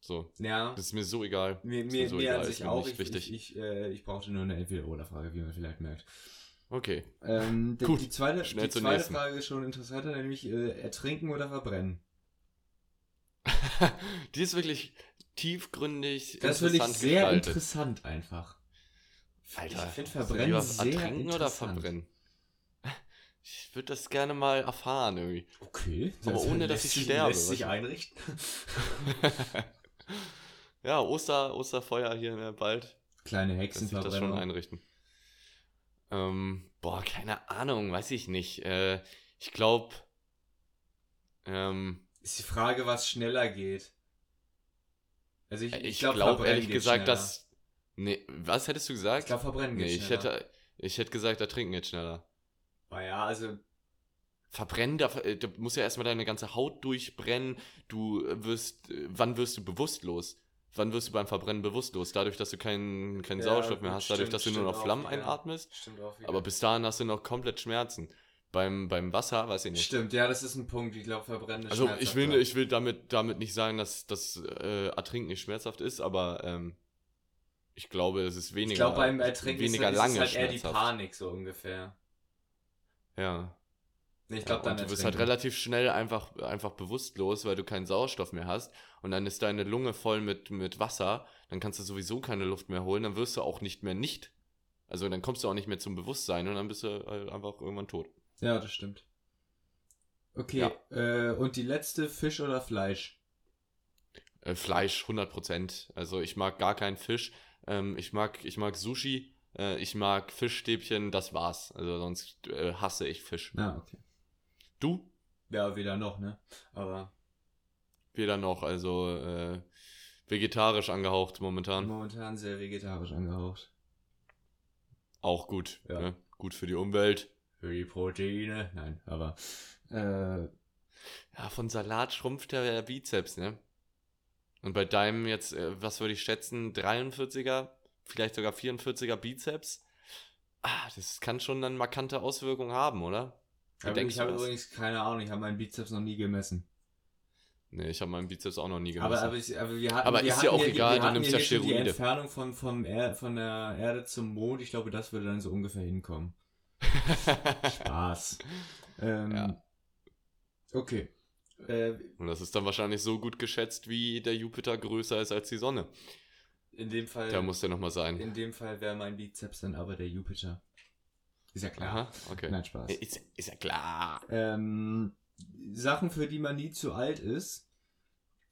So, Ja, das ist mir so egal. mir, ist mir, so mir egal, an ist sich auch. Ich, wichtig. ich, ich, äh, ich brauchte nur eine Entweder-Oder-Frage, wie man vielleicht merkt. Okay. Ähm, (laughs) die, Gut, die zweite, schnell die zweite nächsten. Frage ist schon interessanter, nämlich äh, ertrinken oder verbrennen. (laughs) Die ist wirklich tiefgründig Das finde ich sehr gestaltet. interessant einfach. Alter, ich finde Verbrennen sehr ertrinken oder verbrennen? (laughs) Ich würde das gerne mal erfahren irgendwie. Okay. Aber ohne, dass ich sich- sterbe, Lässt sich einrichten. ja, Oster, Osterfeuer hier ne, bald. Kleine sich das schon einrichten. Ähm, boah, keine Ahnung, weiß ich nicht. Äh, ich glaube, ähm, Ist die Frage, was schneller geht. Also ich, ich, ich glaube, verbrennen ehrlich geht gesagt, schneller. dass. Nee, was hättest du gesagt? Ich glaube, verbrennen geht nee, ich schneller. hätte, ich hätte gesagt, ertrinken jetzt schneller. Naja, also Verbrennen, da, äh, da muss ja erstmal deine ganze Haut durchbrennen. Du wirst, äh, wann wirst du bewusstlos? Wann wirst du beim Verbrennen bewusstlos? Dadurch, dass du keinen keinen Ja, Sauerstoff mehr hast, dadurch, stimmt, dass du nur noch Flammen wieder. einatmest. stimmt auch wieder. Aber bis dahin hast du noch komplett Schmerzen. Beim, beim Wasser, weiß ich nicht. Stimmt, ja, das ist ein Punkt. Ich glaube, verbrennen ist Also ich will, ich will damit, damit nicht sagen, dass das äh, Ertrinken nicht schmerzhaft ist, aber ähm, ich glaube, es ist weniger, Ich glaube, beim Ertrinken weniger ist, lange ist halt eher die. Panik so ungefähr. Ja. Ich ja, glaube, dann und du wirst halt relativ schnell einfach, einfach bewusstlos, weil du keinen Sauerstoff mehr hast und dann ist deine Lunge voll mit, mit Wasser, dann kannst du sowieso keine Luft mehr holen, dann wirst du auch nicht mehr nicht, also dann kommst du auch nicht mehr zum Bewusstsein und dann bist du halt einfach irgendwann tot. Ja, das stimmt. Okay, äh, und die letzte, Fisch oder Fleisch? Äh, Fleisch, 100%. Also ich mag gar keinen Fisch. Ähm, ich, mag, ich mag Sushi. Äh, ich mag Fischstäbchen, das war's. Also sonst äh, hasse ich Fisch. Ah, okay. Du? Ja, weder noch, ne? Aber Weder noch. Also äh, vegetarisch angehaucht momentan. momentan sehr vegetarisch angehaucht. Auch gut. Ja. Ne? Gut für die Umwelt. Für die Proteine? Nein, aber äh, Ja, von Salat schrumpft der Bizeps, ne? Und bei deinem jetzt, äh, was würde ich schätzen, 43er, vielleicht sogar 44er Bizeps? Ah, das kann schon dann markante Auswirkungen haben, oder? Aber denkst ich du habe übrigens keine Ahnung, ich habe meinen Bizeps noch nie gemessen. Nee, ich habe meinen Bizeps auch noch nie Aber, gemessen. aber, ich, aber wir hatten, Aber wir ist hatten ja auch hier- egal, du nimmst ja schon Die Steroide. Entfernung vom, vom er, von der Erde zum Mond, ich glaube, das würde dann so ungefähr hinkommen. (laughs) Spaß. Ähm, Ja. Okay. Äh, Und das ist dann wahrscheinlich so gut geschätzt, wie der Jupiter größer ist als die Sonne. in dem Fall, Da muss der nochmal sein. in dem Fall wäre mein Bizeps dann aber der Jupiter. Ist ja klar. Aha, okay. Nein, Spaß. Ist, ist ja klar. Ähm, Sachen, für die man nie zu alt ist,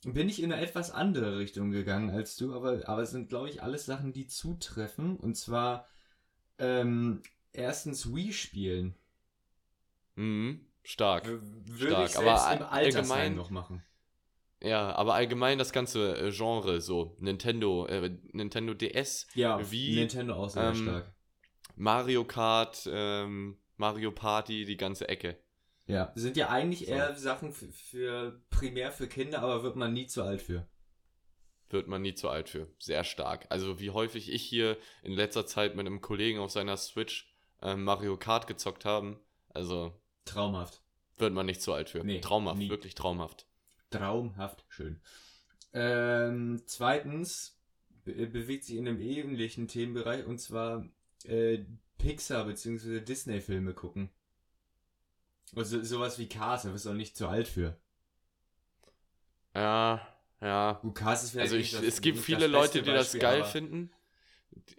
bin ich in eine etwas andere Richtung gegangen als du, aber, aber es sind, glaube ich, alles Sachen, die zutreffen. Und zwar ähm, erstens Wii spielen. Mhm, stark. W- Würde Stark, ich aber im allgemein- noch machen. Ja, aber allgemein das ganze äh, Genre, so Nintendo, äh, Nintendo DS, Ja, Wie, Nintendo auch sehr ähm, stark. Mario Kart, ähm, Mario Party, die ganze Ecke. Ja, sind ja eigentlich so. eher Sachen für, für primär für Kinder, aber wird man nie zu alt für. Wird man nie zu alt für. Sehr stark. Also wie häufig ich hier in letzter Zeit mit einem Kollegen auf seiner Switch ähm, Mario Kart gezockt haben. Also Traumhaft. wird man nicht zu alt für. Nee, traumhaft, nie. wirklich traumhaft. Traumhaft schön. Ähm, zweitens be bewegt sich in einem ähnlichen Themenbereich und zwar äh, Pixar bzw. Disney-Filme gucken. Also sowas wie Cars, da bist du auch nicht zu alt für. Ja, ja. Gut, Cars ist vielleicht Also nicht ich, das- es gibt nicht viele das Leute, beste die das Beispiel, geil aber- finden.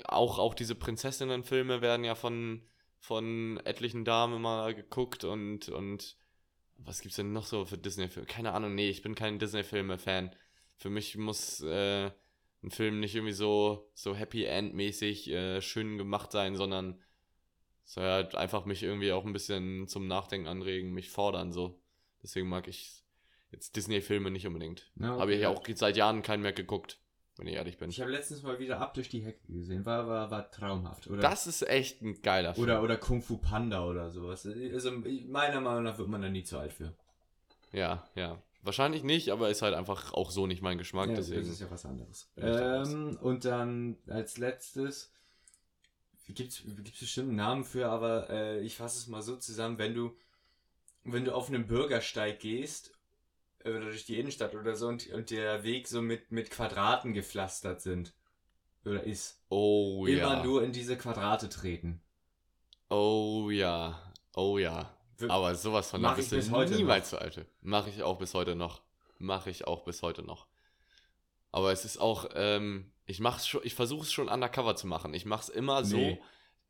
Auch, auch diese Prinzessinnen-Filme werden ja von, von etlichen Damen immer geguckt und, und was gibt's denn noch so für Disney-Filme? Keine Ahnung, nee, ich bin kein Disney-Filme-Fan. Für mich muss äh, ein Film nicht irgendwie so, so Happy End-mäßig äh, schön gemacht sein, sondern soll halt einfach mich irgendwie auch ein bisschen zum Nachdenken anregen, mich fordern so. Deswegen mag ich jetzt Disney-Filme nicht unbedingt. Ja, Habe ich ja okay. auch seit Jahren keinen mehr geguckt, wenn ich ehrlich bin. Ich habe letztens mal wieder ab durch die Hecke gesehen. War, war, war traumhaft. Oder, Das ist echt ein geiler Film. oder, oder Kung Fu Panda oder sowas. Also meiner Meinung nach wird man da nie zu alt für. Ja, ja. Wahrscheinlich nicht, aber ist halt einfach auch so nicht mein Geschmack, Ja, deswegen. das ist ja was anderes. Ähm, und dann als letztes, gibt es bestimmt einen Namen für, aber äh, ich fasse es mal so zusammen, wenn du, wenn du auf einem Bürgersteig gehst, äh, oder durch die Innenstadt oder so und, und der Weg so mit, mit Quadraten gepflastert sind, oder ist, oh immer ja. nur in diese Quadrate treten. Oh ja. Oh ja. Aber sowas von Mach da bist ich bis du heute niemals zu alte. Mache ich auch bis heute noch. Mache ich auch bis heute noch. Aber es ist auch, ähm, ich mach's schon, ich versuche es schon undercover zu machen. Ich mache es immer so, Nee.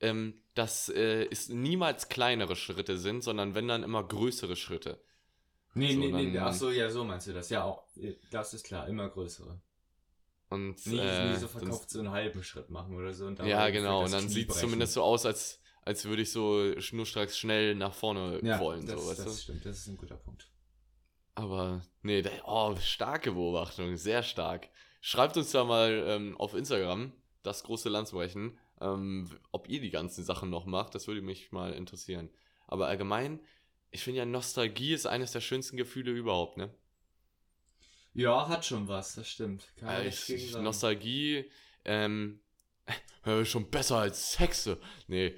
ähm, dass äh, es niemals kleinere Schritte sind, sondern wenn dann immer größere Schritte. Nee, So, nee, nee, dann- ach so, ja, so meinst du das. Ja, auch, das ist klar, immer größere. Und Nie, äh, nie so sonst- verkauft so einen halben Schritt machen oder so. Ja, genau. Und dann Knie sieht es zumindest so aus, als, als würde ich so schnurstracks schnell nach vorne ja, wollen. Das, so, weißt das du? stimmt, das ist ein guter Punkt. Aber nee, da, oh, starke Beobachtung, sehr stark. Schreibt uns da mal ähm, auf Instagram, das große Landsbrechen, ähm, ob ihr die ganzen Sachen noch macht. Das würde mich mal interessieren. Aber allgemein, ich finde ja, Nostalgie ist eines der schönsten Gefühle überhaupt, ne? Ja, hat schon was, das stimmt. Kann nichts ich. Nostalgie, ähm, äh, (laughs) schon besser als Hexe. Nee.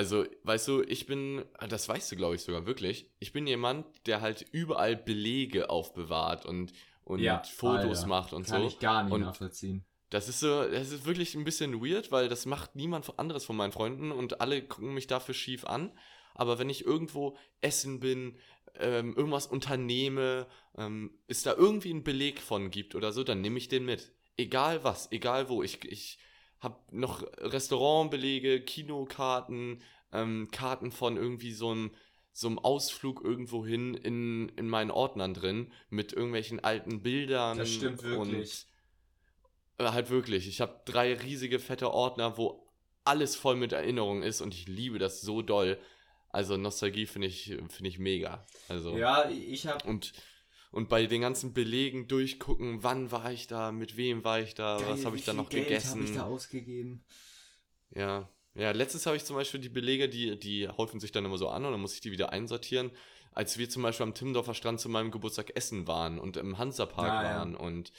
Also, weißt du, ich bin, das weißt du, glaube ich, sogar wirklich. Ich bin jemand, der halt überall Belege aufbewahrt und, und Ja, Fotos Alter, macht und Kann so. ich gar nicht Und nachvollziehen. Das ist so, das ist wirklich ein bisschen weird, weil das macht niemand anderes von meinen Freunden und alle gucken mich dafür schief an. Aber wenn ich irgendwo essen bin, ähm, irgendwas unternehme, ähm, es da irgendwie einen Beleg von gibt oder so, dann nehme ich den mit. Egal was, egal wo. Ich, ich habe noch Restaurantbelege, Kinokarten, ähm, Karten von irgendwie so einem so einem Ausflug irgendwo hin in, in meinen Ordnern drin mit irgendwelchen alten Bildern. Das stimmt wirklich. Und äh, halt wirklich. Ich habe drei riesige fette Ordner, wo alles voll mit Erinnerungen ist und ich liebe das so doll. Also Nostalgie finde ich, finde ich mega. Also Ja, ich habe und, und bei den ganzen Belegen durchgucken, wann war ich da, mit wem war ich da, was habe ich da noch gegessen. habe ich da ausgegeben? Ja. Ja, letztens habe ich zum Beispiel die Belege, die, die häufen sich dann immer so an und dann muss ich die wieder einsortieren. Als wir zum Beispiel am Timmendorfer Strand zu meinem Geburtstag essen waren und im Hansapark Ah, ja. waren und,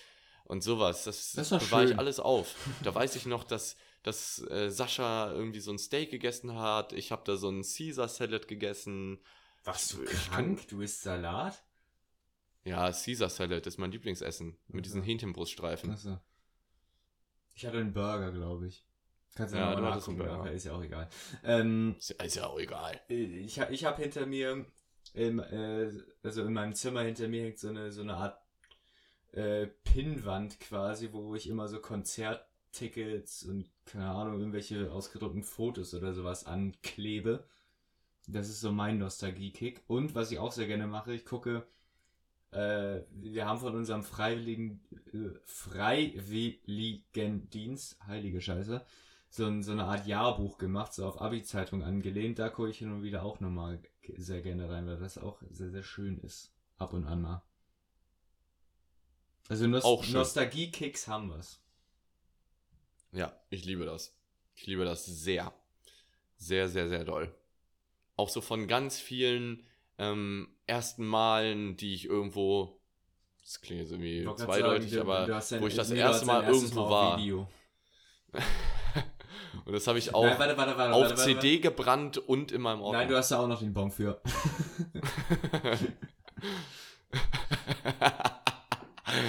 und sowas. Das, Das bewahre ich alles auf. Da weiß ich noch, dass, dass äh, Sascha irgendwie so ein Steak gegessen hat. Ich habe da so ein Caesar Salad gegessen. Warst du Ich krank? Du isst Salat? Ja, Caesar Salad ist mein Lieblingsessen. Mit diesen Okay. Hähnchenbruststreifen. Achso. Ich hatte einen Burger, glaube ich. Kannst du Ja, ja, du mal hattest einen nachgucken, Burger. aber ist ja auch egal. Ähm, Ist, ist ja auch egal. ich habe ich hab hinter mir, im, äh, also in meinem Zimmer hinter mir hängt so eine, so eine Art äh, Pinnwand quasi, wo ich immer so Konzerttickets und keine Ahnung, irgendwelche ausgedruckten Fotos oder sowas anklebe. Das ist so mein Nostalgie-Kick. Und was ich auch sehr gerne mache, ich gucke, äh, wir haben von unserem Freiwilligen, äh, Freiwilligendienst, heilige Scheiße, so, ein, so eine Art Jahrbuch gemacht, so auf Abi-Zeitung angelehnt. Da gucke ich hin und wieder auch nochmal sehr gerne rein, weil das auch sehr, sehr schön ist. Ab und an mal. Also Nost. Nostalgie-Kicks haben wir's. Ja, ich liebe das. Ich liebe das sehr. Sehr, sehr, sehr doll. Auch so von ganz vielen ähm, ersten Malen, die ich irgendwo. Das klingt jetzt irgendwie Ich zweideutig, sagen, aber dein- wo ich das erste Mal irgendwo auf war. Video. (laughs) Und das habe ich auch Nein, warte, warte, warte, auf CD gebrannt und in meinem. Ordner. Nein, du hast da auch noch den Bon für. (laughs)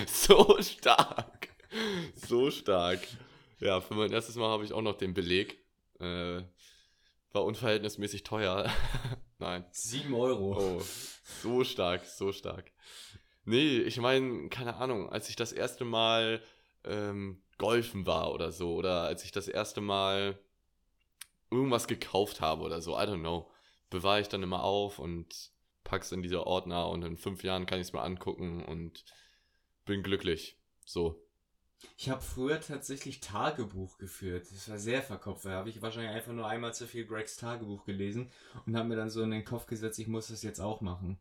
so stark. So stark. Ja, für mein erstes Mal habe ich auch noch den Beleg. Äh, war unverhältnismäßig teuer. Nein. 7 Euro. Oh, so stark, so stark. Nee, ich meine, keine Ahnung, als ich das erste Mal ähm, golfen war oder so, oder als ich das erste Mal irgendwas gekauft habe oder so, I don't know, bewahre ich dann immer auf und pack's in diese Ordner und in fünf Jahren kann ich es mir angucken und bin glücklich. So. Ich habe früher tatsächlich Tagebuch geführt. Das war sehr verkopft. Da habe ich wahrscheinlich einfach nur einmal zu viel Gregs Tagebuch gelesen und habe mir dann so in den Kopf gesetzt, ich muss das jetzt auch machen.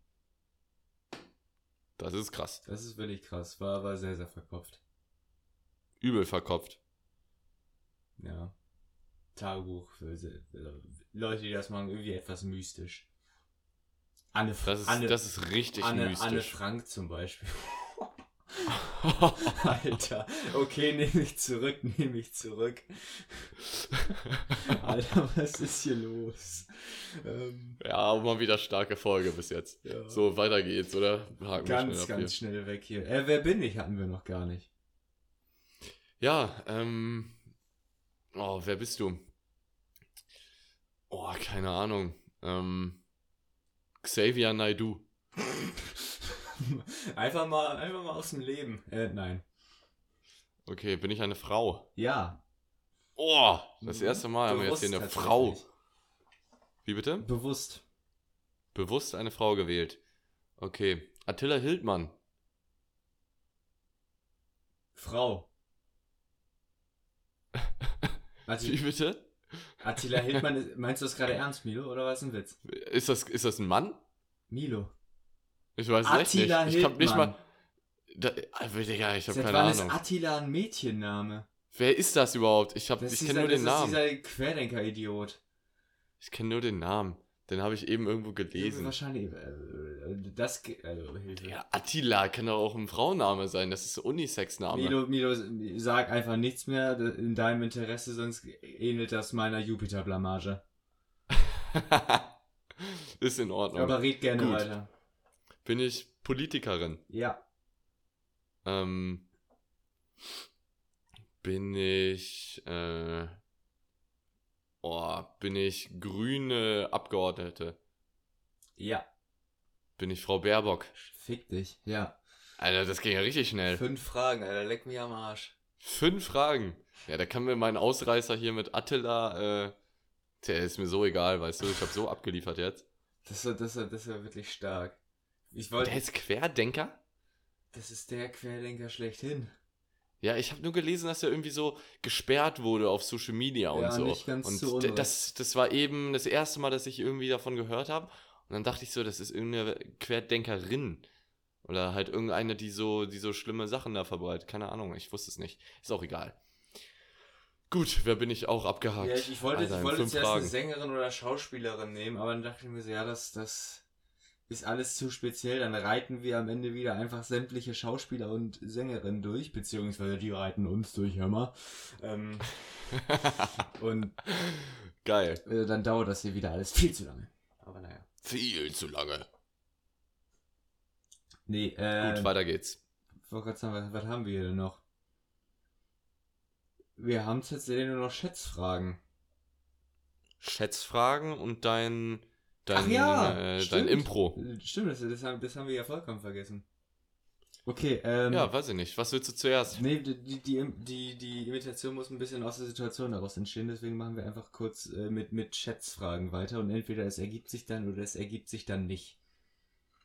Das ist krass. Das ist wirklich krass. War, war sehr, sehr verkopft. Übel verkopft. Ja. Tagebuch für Leute, die das machen, irgendwie etwas mystisch. Anne, Das ist, Anne, das ist richtig Anne, mystisch. Anne Frank zum Beispiel. (laughs) (laughs) Alter, okay, nehme ich zurück, nehme ich zurück. (laughs) Alter, was ist hier los? Ähm, ja, aber mal wieder starke Folge bis jetzt. ja. So, weiter geht's, oder? Haken ganz, schnell ganz schnell weg hier. Äh, wer bin ich, hatten wir noch gar nicht. Ja, ähm. Oh, wer bist du? Oh, keine Ahnung. Ähm. Xavier Naidu. (laughs) einfach mal, einfach mal aus dem Leben. Äh, nein. Okay, bin ich eine Frau? Ja. Oh, das Mhm. erste Mal haben wir jetzt hier eine. Frau. Wie bitte? Bewusst. Bewusst eine Frau gewählt. Okay. Attila Hildmann. Frau. (laughs) Wie bitte? Attila Hildmann, meinst du das gerade ernst, Milo, oder was ein Witz? Ist das, ist das ein Mann? Milo. Ich weiß Attila nicht. Ich hab nicht mal. Da, ah, Digga, ich habe Seit keine wann Ahnung. ist Attila ein Mädchenname? Wer ist das überhaupt? Ich, hab- Das ich kenne nur den das Namen. ist dieser Querdenker-Idiot. Ich kenne nur den Namen. Den habe ich eben irgendwo gelesen. Wahrscheinlich. Äh, das. Also, Hilfe. Ja, Attila kann doch auch ein Frauenname sein. Das ist ein Unisex-Name. Milo, Milo, sag einfach nichts mehr in deinem Interesse, sonst ähnelt das meiner Jupiter-Blamage. (laughs) ist in Ordnung. Aber red gerne Gut. weiter. Bin ich Politikerin? Ja. Ähm, bin ich. Äh, oh, bin ich grüne Abgeordnete? Ja. Bin ich Frau Baerbock? Fick dich. Ja. Alter, das ging ja richtig schnell. Fünf Fragen, Alter. Leck mich am Arsch. Fünf Fragen. Ja, da kann mir mein Ausreißer hier mit Attila, äh, der ist mir so egal, weißt du, ich habe so abgeliefert jetzt. Das war, das das wirklich stark. Ich wollte. Der ist Querdenker? Das ist der Querdenker schlechthin. Ja, ich habe nur gelesen, dass er irgendwie so gesperrt wurde auf Social Media und Ja, so. nicht ganz und Unrecht. das, das war eben das erste Mal, dass ich irgendwie davon gehört habe. Und dann dachte ich so, das ist irgendeine Querdenkerin. Oder halt irgendeine, die so, die so schlimme Sachen da verbreitet. Keine Ahnung, ich wusste es nicht. Ist auch egal. Gut, wer bin ich auch abgehakt? Ja, ich, wollte, Alter, ich wollte zuerst eine Fragen. Sängerin oder Schauspielerin nehmen, aber dann dachte ich mir so, ja, das, das ist alles zu speziell. Dann reiten wir am Ende wieder einfach sämtliche Schauspieler und Sängerinnen durch, beziehungsweise die reiten uns durch, hör mal. Ähm, (laughs) und Geil. äh, dann dauert das hier wieder alles viel zu lange. Aber naja. Viel zu lange. Nee, äh. Gut, weiter geht's. Wollte gerade sagen, was, was haben wir hier denn noch? Wir haben tatsächlich nur noch Schätzfragen. Schätzfragen und dein, dein, Ach ja, äh, dein stimmt. Impro. Stimmt, das, das, haben, das haben wir ja vollkommen vergessen. Okay, ähm. Ja, weiß ich nicht. Was willst du zuerst? Nee, die, die, die, die, die Imitation muss ein bisschen aus der Situation daraus entstehen, deswegen machen wir einfach kurz äh, mit, mit Schätzfragen weiter und entweder es ergibt sich dann oder es ergibt sich dann nicht.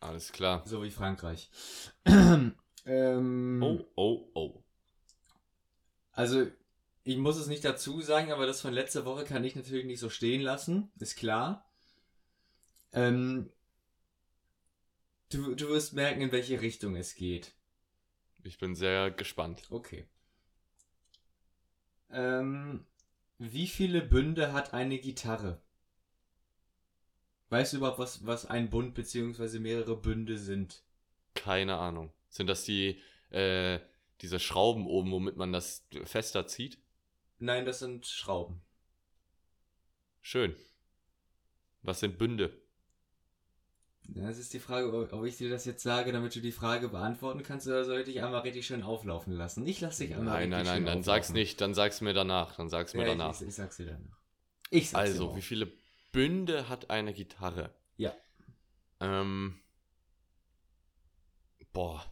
Alles klar. So wie Frankreich. (clears throat) ähm, Oh, oh, oh. Also, ich muss es nicht dazu sagen, aber das von letzter Woche kann ich natürlich nicht so stehen lassen, ist klar. Ähm, du, du wirst merken, in welche Richtung es geht. Ich bin sehr gespannt. Okay. Ähm, wie viele Bünde hat eine Gitarre? Weißt du überhaupt, was, was ein Bund bzw. mehrere Bünde sind? Keine Ahnung. Sind das die, äh, diese Schrauben oben, womit man das fester zieht? Nein, das sind Schrauben. Schön. Was sind Bünde? Das ist die Frage, ob ich dir das jetzt sage, damit du die Frage beantworten kannst, oder soll ich dich einmal richtig schön auflaufen lassen? Ich lasse dich einmal Nein, nein, richtig nein, schön dann auflaufen. sag's nicht, dann sag's mir danach, dann sag's mir Ja, danach. Ich, ich, sag's dir danach. Ich sag's dir Also, auch. wie viele Bünde hat eine Gitarre? Ja. Ähm. Boah.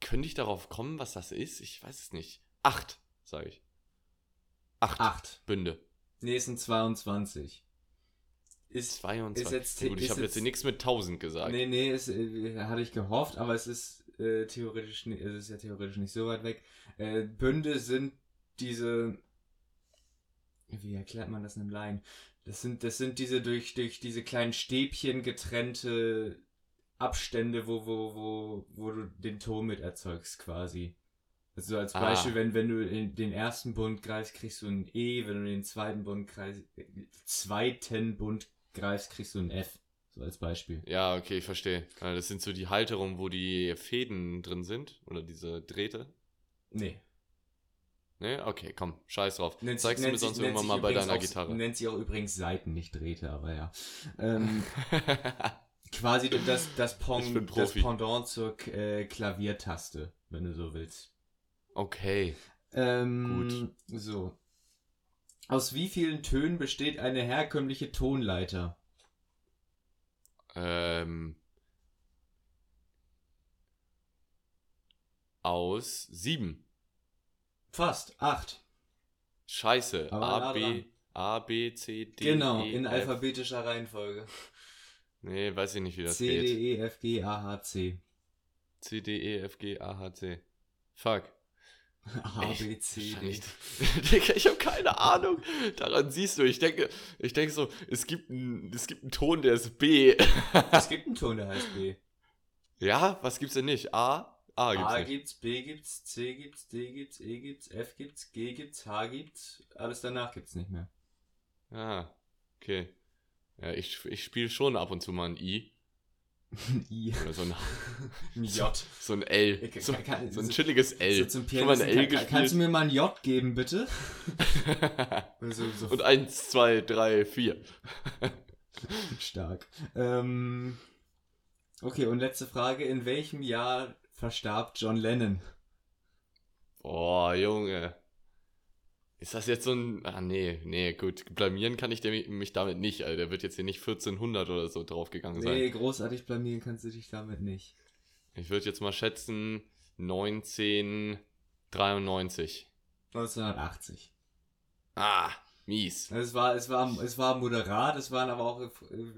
Könnte ich darauf kommen, was das ist? Ich weiß es nicht. Acht, sage ich. Acht, Acht. Bünde. Nee, es sind 22. Ist, 22. Ist jetzt- gut, ich ist habe jetzt nichts mit 1000 gesagt. nee, nee, es, äh, hatte ich gehofft, aber es ist äh, theoretisch, es ist ja theoretisch nicht so weit weg. Äh, Bünde sind diese, wie erklärt man das in einem Laien? Das sind, das sind diese durch, durch diese kleinen Stäbchen getrennte Abstände, wo, wo, wo, wo du den Ton mit erzeugst, quasi. Also als Ah. Beispiel, wenn, wenn du in den ersten Bund greifst, kriegst du ein E, wenn du den zweiten Bund greifst, zweiten Bund greifst, kriegst du ein F. So als Beispiel. Ja, okay, ich verstehe. Äh, Das sind so die Halterungen, wo die Fäden drin sind. Oder diese Drähte. Nee. Ne? Okay, komm, scheiß drauf. Nennt, Zeigst du mir sich- sonst nennt irgendwann sich mal bei deiner auch- Gitarre. Nennt sie auch übrigens Seiten, nicht Drähte, aber ja. (laughs) Ähm, quasi das, das, Pong, das. Pendant zur äh, Klaviertaste, wenn du so willst. okay. Ähm, So. Aus wie vielen Tönen besteht eine herkömmliche Tonleiter? Ähm, aus sieben. Fast. Acht. Scheiße. Aber A, nah B. A, B, C, D, Genau, E, in F. alphabetischer Reihenfolge. Nee, weiß ich nicht, wie das C, geht. D, E, F, G, A, H, C. C, D, E, F, G, A, H, C. Fuck. A, B, C, D. (laughs) ich habe keine Ahnung. Daran siehst du, ich denke, ich denke so, es gibt einen, es gibt einen Ton, der ist B. (laughs) Es gibt einen Ton, der heißt B. ja, was gibt's denn nicht? A? A gibt's A nicht. gibt's, B gibt's, C gibt's, D gibt's, E gibt's, F gibt's, G gibt's, H gibt's. Alles danach gibt's nicht mehr. Ah, okay. Ja, ich, ich spiele schon ab und zu mal ein I. (laughs) I. Oder so ein, (laughs) Ein J. so ein L. So, kann- so ein chilliges L. So Schon mal ein L kann, kann, kannst du mir mal ein J geben, bitte? (laughs) So, so und eins, zwei, drei, vier. stark. Ähm, okay, und letzte Frage. In welchem Jahr verstarb John Lennon? Boah, Junge. Ist das jetzt so ein. Ah, nee, nee, gut. Blamieren kann ich mich damit nicht, Alter. Der wird jetzt hier nicht 1400 oder so draufgegangen sein. Nee, großartig blamieren kannst du dich damit nicht. Ich würde jetzt mal schätzen 1993. 1980. Ah, mies. Es war, es war, es war moderat, es waren aber auch,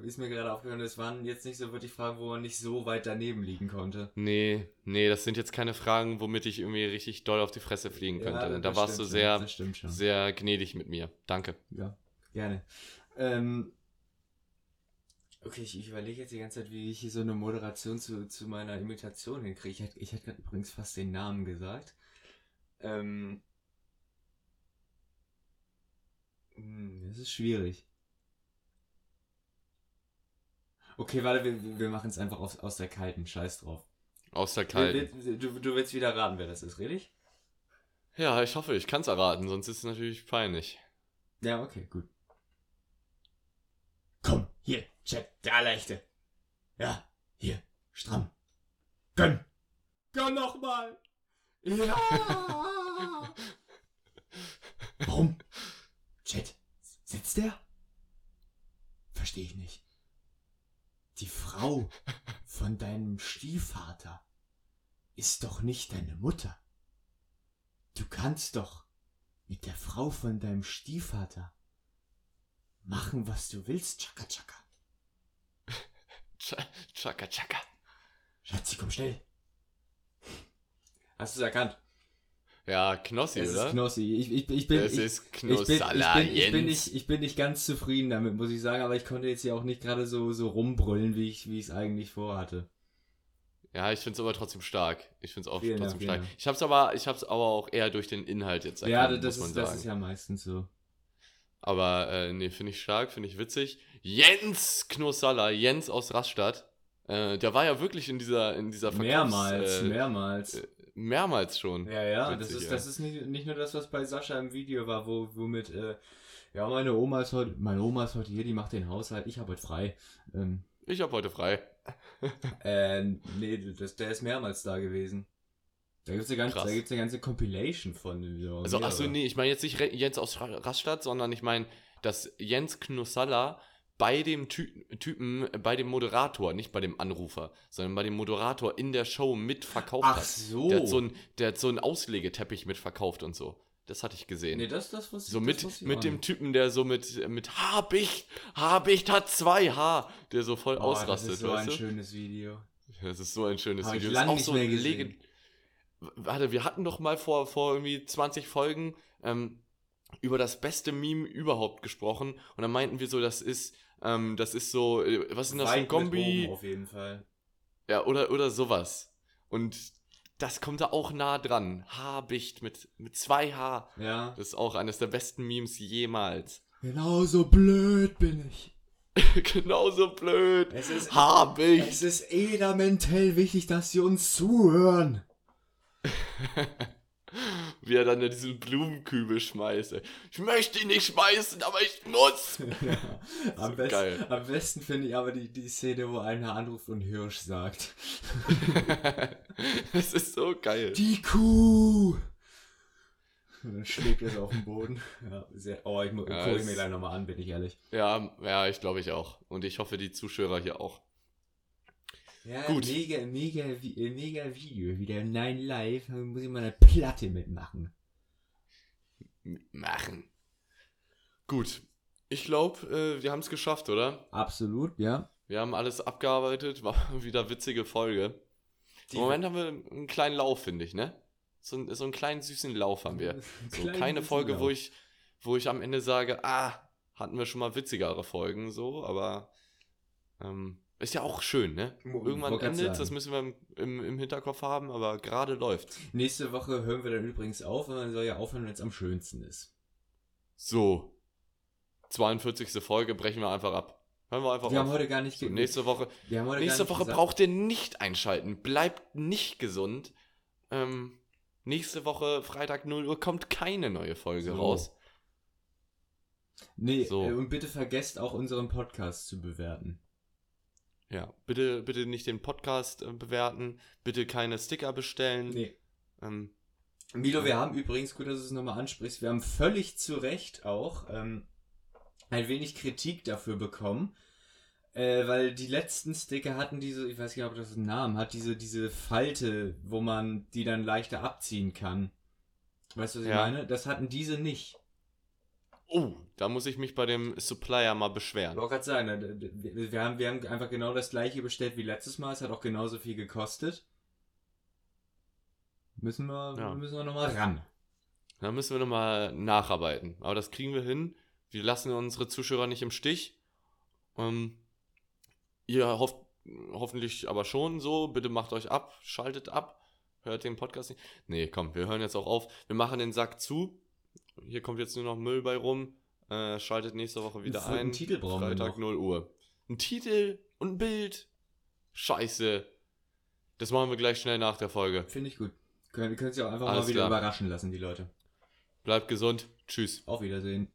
ist mir gerade aufgefallen, es waren jetzt nicht so wirklich Fragen, wo man nicht so weit daneben liegen konnte. Nee, nee, das sind jetzt keine Fragen, womit ich irgendwie richtig doll auf die Fresse fliegen könnte. da das warst du sehr, schon. sehr gnädig mit mir. Danke. Ja, gerne. Ähm, okay, ich, ich überlege jetzt die ganze Zeit, wie ich hier so eine Moderation zu, zu meiner Imitation hinkriege. Ich ich hätte gerade übrigens fast den Namen gesagt. Ähm, das ist schwierig. Okay, warte, wir, wir machen es einfach aus, aus der kalten. Scheiß drauf. Aus der Kalten. Du, du, du willst wieder raten, wer das ist, richtig? Ja, ich hoffe, ich kann es erraten, sonst ist es natürlich peinlich. Ja, okay, gut. Komm, hier, Chat, der Leichte. Ja, hier, stramm. Gönn! Gönn nochmal! Ja! (laughs) Warum? Chat, sitzt der? Verstehe ich nicht. Die Frau von deinem Stiefvater ist doch nicht deine Mutter. Du kannst doch mit der Frau von deinem Stiefvater machen, was du willst, Chaka Chaka. Ch- Chaka Chaka. Schatzi, komm schnell. Hast du es erkannt? Ja, Knossi, es oder? ist Knossi. Ich, ich, ich bin, es ich, ist ich, bin, ich, Knossalla, bin, ich, bin Jens. nicht, ich bin nicht ganz zufrieden damit, muss ich sagen, aber ich konnte jetzt ja auch nicht gerade so, so rumbrüllen, wie ich wie ich es eigentlich vorhatte. Ja, ich finde es aber trotzdem stark. Ich finde es auch Vielen trotzdem stark. Dank. Ich habe es aber, ich hab's aber auch eher durch den Inhalt jetzt Ja, erkannt, das, muss man ist, das ist ja meistens so. Aber äh, nee, finde ich stark, finde ich witzig. Jens Knossalla, Jens aus Rastatt. Äh, der war ja wirklich in dieser, in dieser Verkaufs- Mehrmals, äh, mehrmals. Mehrmals schon. Ja, ja, das ist, ja. das ist nicht, nicht nur das, was bei Sascha im Video war, wo, womit, äh, ja, meine Oma ist heute, meine Oma ist heute hier, die macht den Haushalt, ich habe heute frei. Ähm, Ich habe heute frei. (laughs) äh, nee, das, der ist mehrmals da gewesen. Da gibt's eine ganze, Krass. da gibt's eine ganze Compilation von. Ja, Also, achso, nee, ich meine jetzt nicht Jens aus Ra- Rastatt, sondern ich meine, dass Jens Knossalla bei dem Ty Typen, bei dem Moderator, nicht bei dem Anrufer, sondern bei dem Moderator in der Show mitverkauft Ach hat. so. Der hat so, ein, der hat so einen Auslegeteppich mitverkauft und so. Das hatte ich gesehen. Nee, das, das wusste so das mit, ich mit dem nicht. Typen, der so mit, mit Habicht, Habicht hat zwei H, der so voll Oh, ausrastet, Das ist so ein du? schönes Video. Das ist so ein schönes Hab ich Video. lange das nicht ist mehr so gesehen. legend- W- Warte, wir hatten doch mal vor, vor irgendwie 20 Folgen ähm, über das beste Meme überhaupt gesprochen und dann meinten wir so, das ist, ähm, das ist so, äh, was ist denn das ein mit Kombi? oben auf jeden Fall. Ja, oder, oder sowas. Und das kommt da auch nah dran. Habicht mit, mit zwei H. Ja. Das ist auch eines der besten Memes jemals. Genauso blöd bin ich. (laughs) Genauso blöd. Es ist, Habicht. es ist elementell wichtig, dass sie uns zuhören. (laughs) Wie er dann in diesen Blumenkübel schmeißt. ey. Ich möchte ihn nicht schmeißen, aber ich muss. (laughs) ja. am, So besten, am besten finde ich aber die, die Szene, wo einer anruft und Hirsch sagt. (laughs) das ist so geil. Die Kuh! Und dann schlägt er es auf den Boden. Ja, sehr, oh, ich Ja, gucke es- mir gleich nochmal an, bin ich ehrlich. Ja, ja, ich glaube ich auch. Und ich hoffe, die Zuschauer hier auch. Ja, Gut. mega, mega, äh, mega Video. Wieder Nine Live, da muss ich mal eine Platte mitmachen. Machen. Gut. Ich glaube, äh, wir haben es geschafft, oder? Absolut, ja. Wir haben alles abgearbeitet. War (laughs) wieder witzige Folge. Die- Im Moment haben wir einen kleinen Lauf, finde ich, ne? So, ein, so einen kleinen süßen Lauf haben wir. (laughs) So keine Folge, wo ich, wo ich am Ende sage, ah, hatten wir schon mal witzigere Folgen, so, aber ähm, ist ja auch schön, ne? Irgendwann endet, das müssen wir im, im, im Hinterkopf haben, aber gerade läuft. Nächste Woche hören wir dann übrigens auf, weil man soll ja aufhören, wenn es am schönsten ist. So. 42. Folge brechen wir einfach ab. Hören wir einfach Wir haben auf. heute gar nicht so, nächste Woche, haben nächste Woche gesagt- braucht ihr nicht einschalten. Bleibt nicht gesund. Ähm, nächste Woche, Freitag 0 Uhr, kommt keine neue Folge So. raus. Nee, So. äh, und bitte vergesst auch unseren Podcast zu bewerten. Ja, bitte, bitte nicht den Podcast äh, bewerten, bitte keine Sticker bestellen. Nee. Ähm, Milo, wir haben übrigens, gut, dass du es nochmal ansprichst, wir haben völlig zu Recht auch ähm, ein wenig Kritik dafür bekommen, äh, weil die letzten Sticker hatten diese, ich weiß nicht, ob das einen Namen hat, diese, diese Falte, wo man die dann leichter abziehen kann. Weißt du, was ich Ja. meine? Das hatten diese nicht. Oh, da muss ich mich bei dem Supplier mal beschweren. Ich wollte gerade sagen, ne, wir haben, wir haben einfach genau das gleiche bestellt wie letztes Mal, es hat auch genauso viel gekostet. Müssen wir, Ja. müssen wir nochmal ran. Da müssen wir nochmal nacharbeiten. Aber das kriegen wir hin. Wir lassen unsere Zuschauer nicht im Stich. Ähm, ihr hofft hoffentlich aber schon so. Bitte macht euch ab, schaltet ab, hört den Podcast nicht. Nee, komm, wir hören jetzt auch auf. Wir machen den Sack zu. Hier kommt jetzt nur noch Müll bei rum. Äh, schaltet nächste Woche wieder Einen ein. Titel brauchen wir Freitag noch. 0 Uhr. Ein Titel und ein Bild. Scheiße. Das machen wir gleich schnell nach der Folge. Finde ich gut. Können, können sich auch einfach Alles mal wieder klar. überraschen lassen, die Leute. Bleibt gesund. Tschüss. Auf Wiedersehen.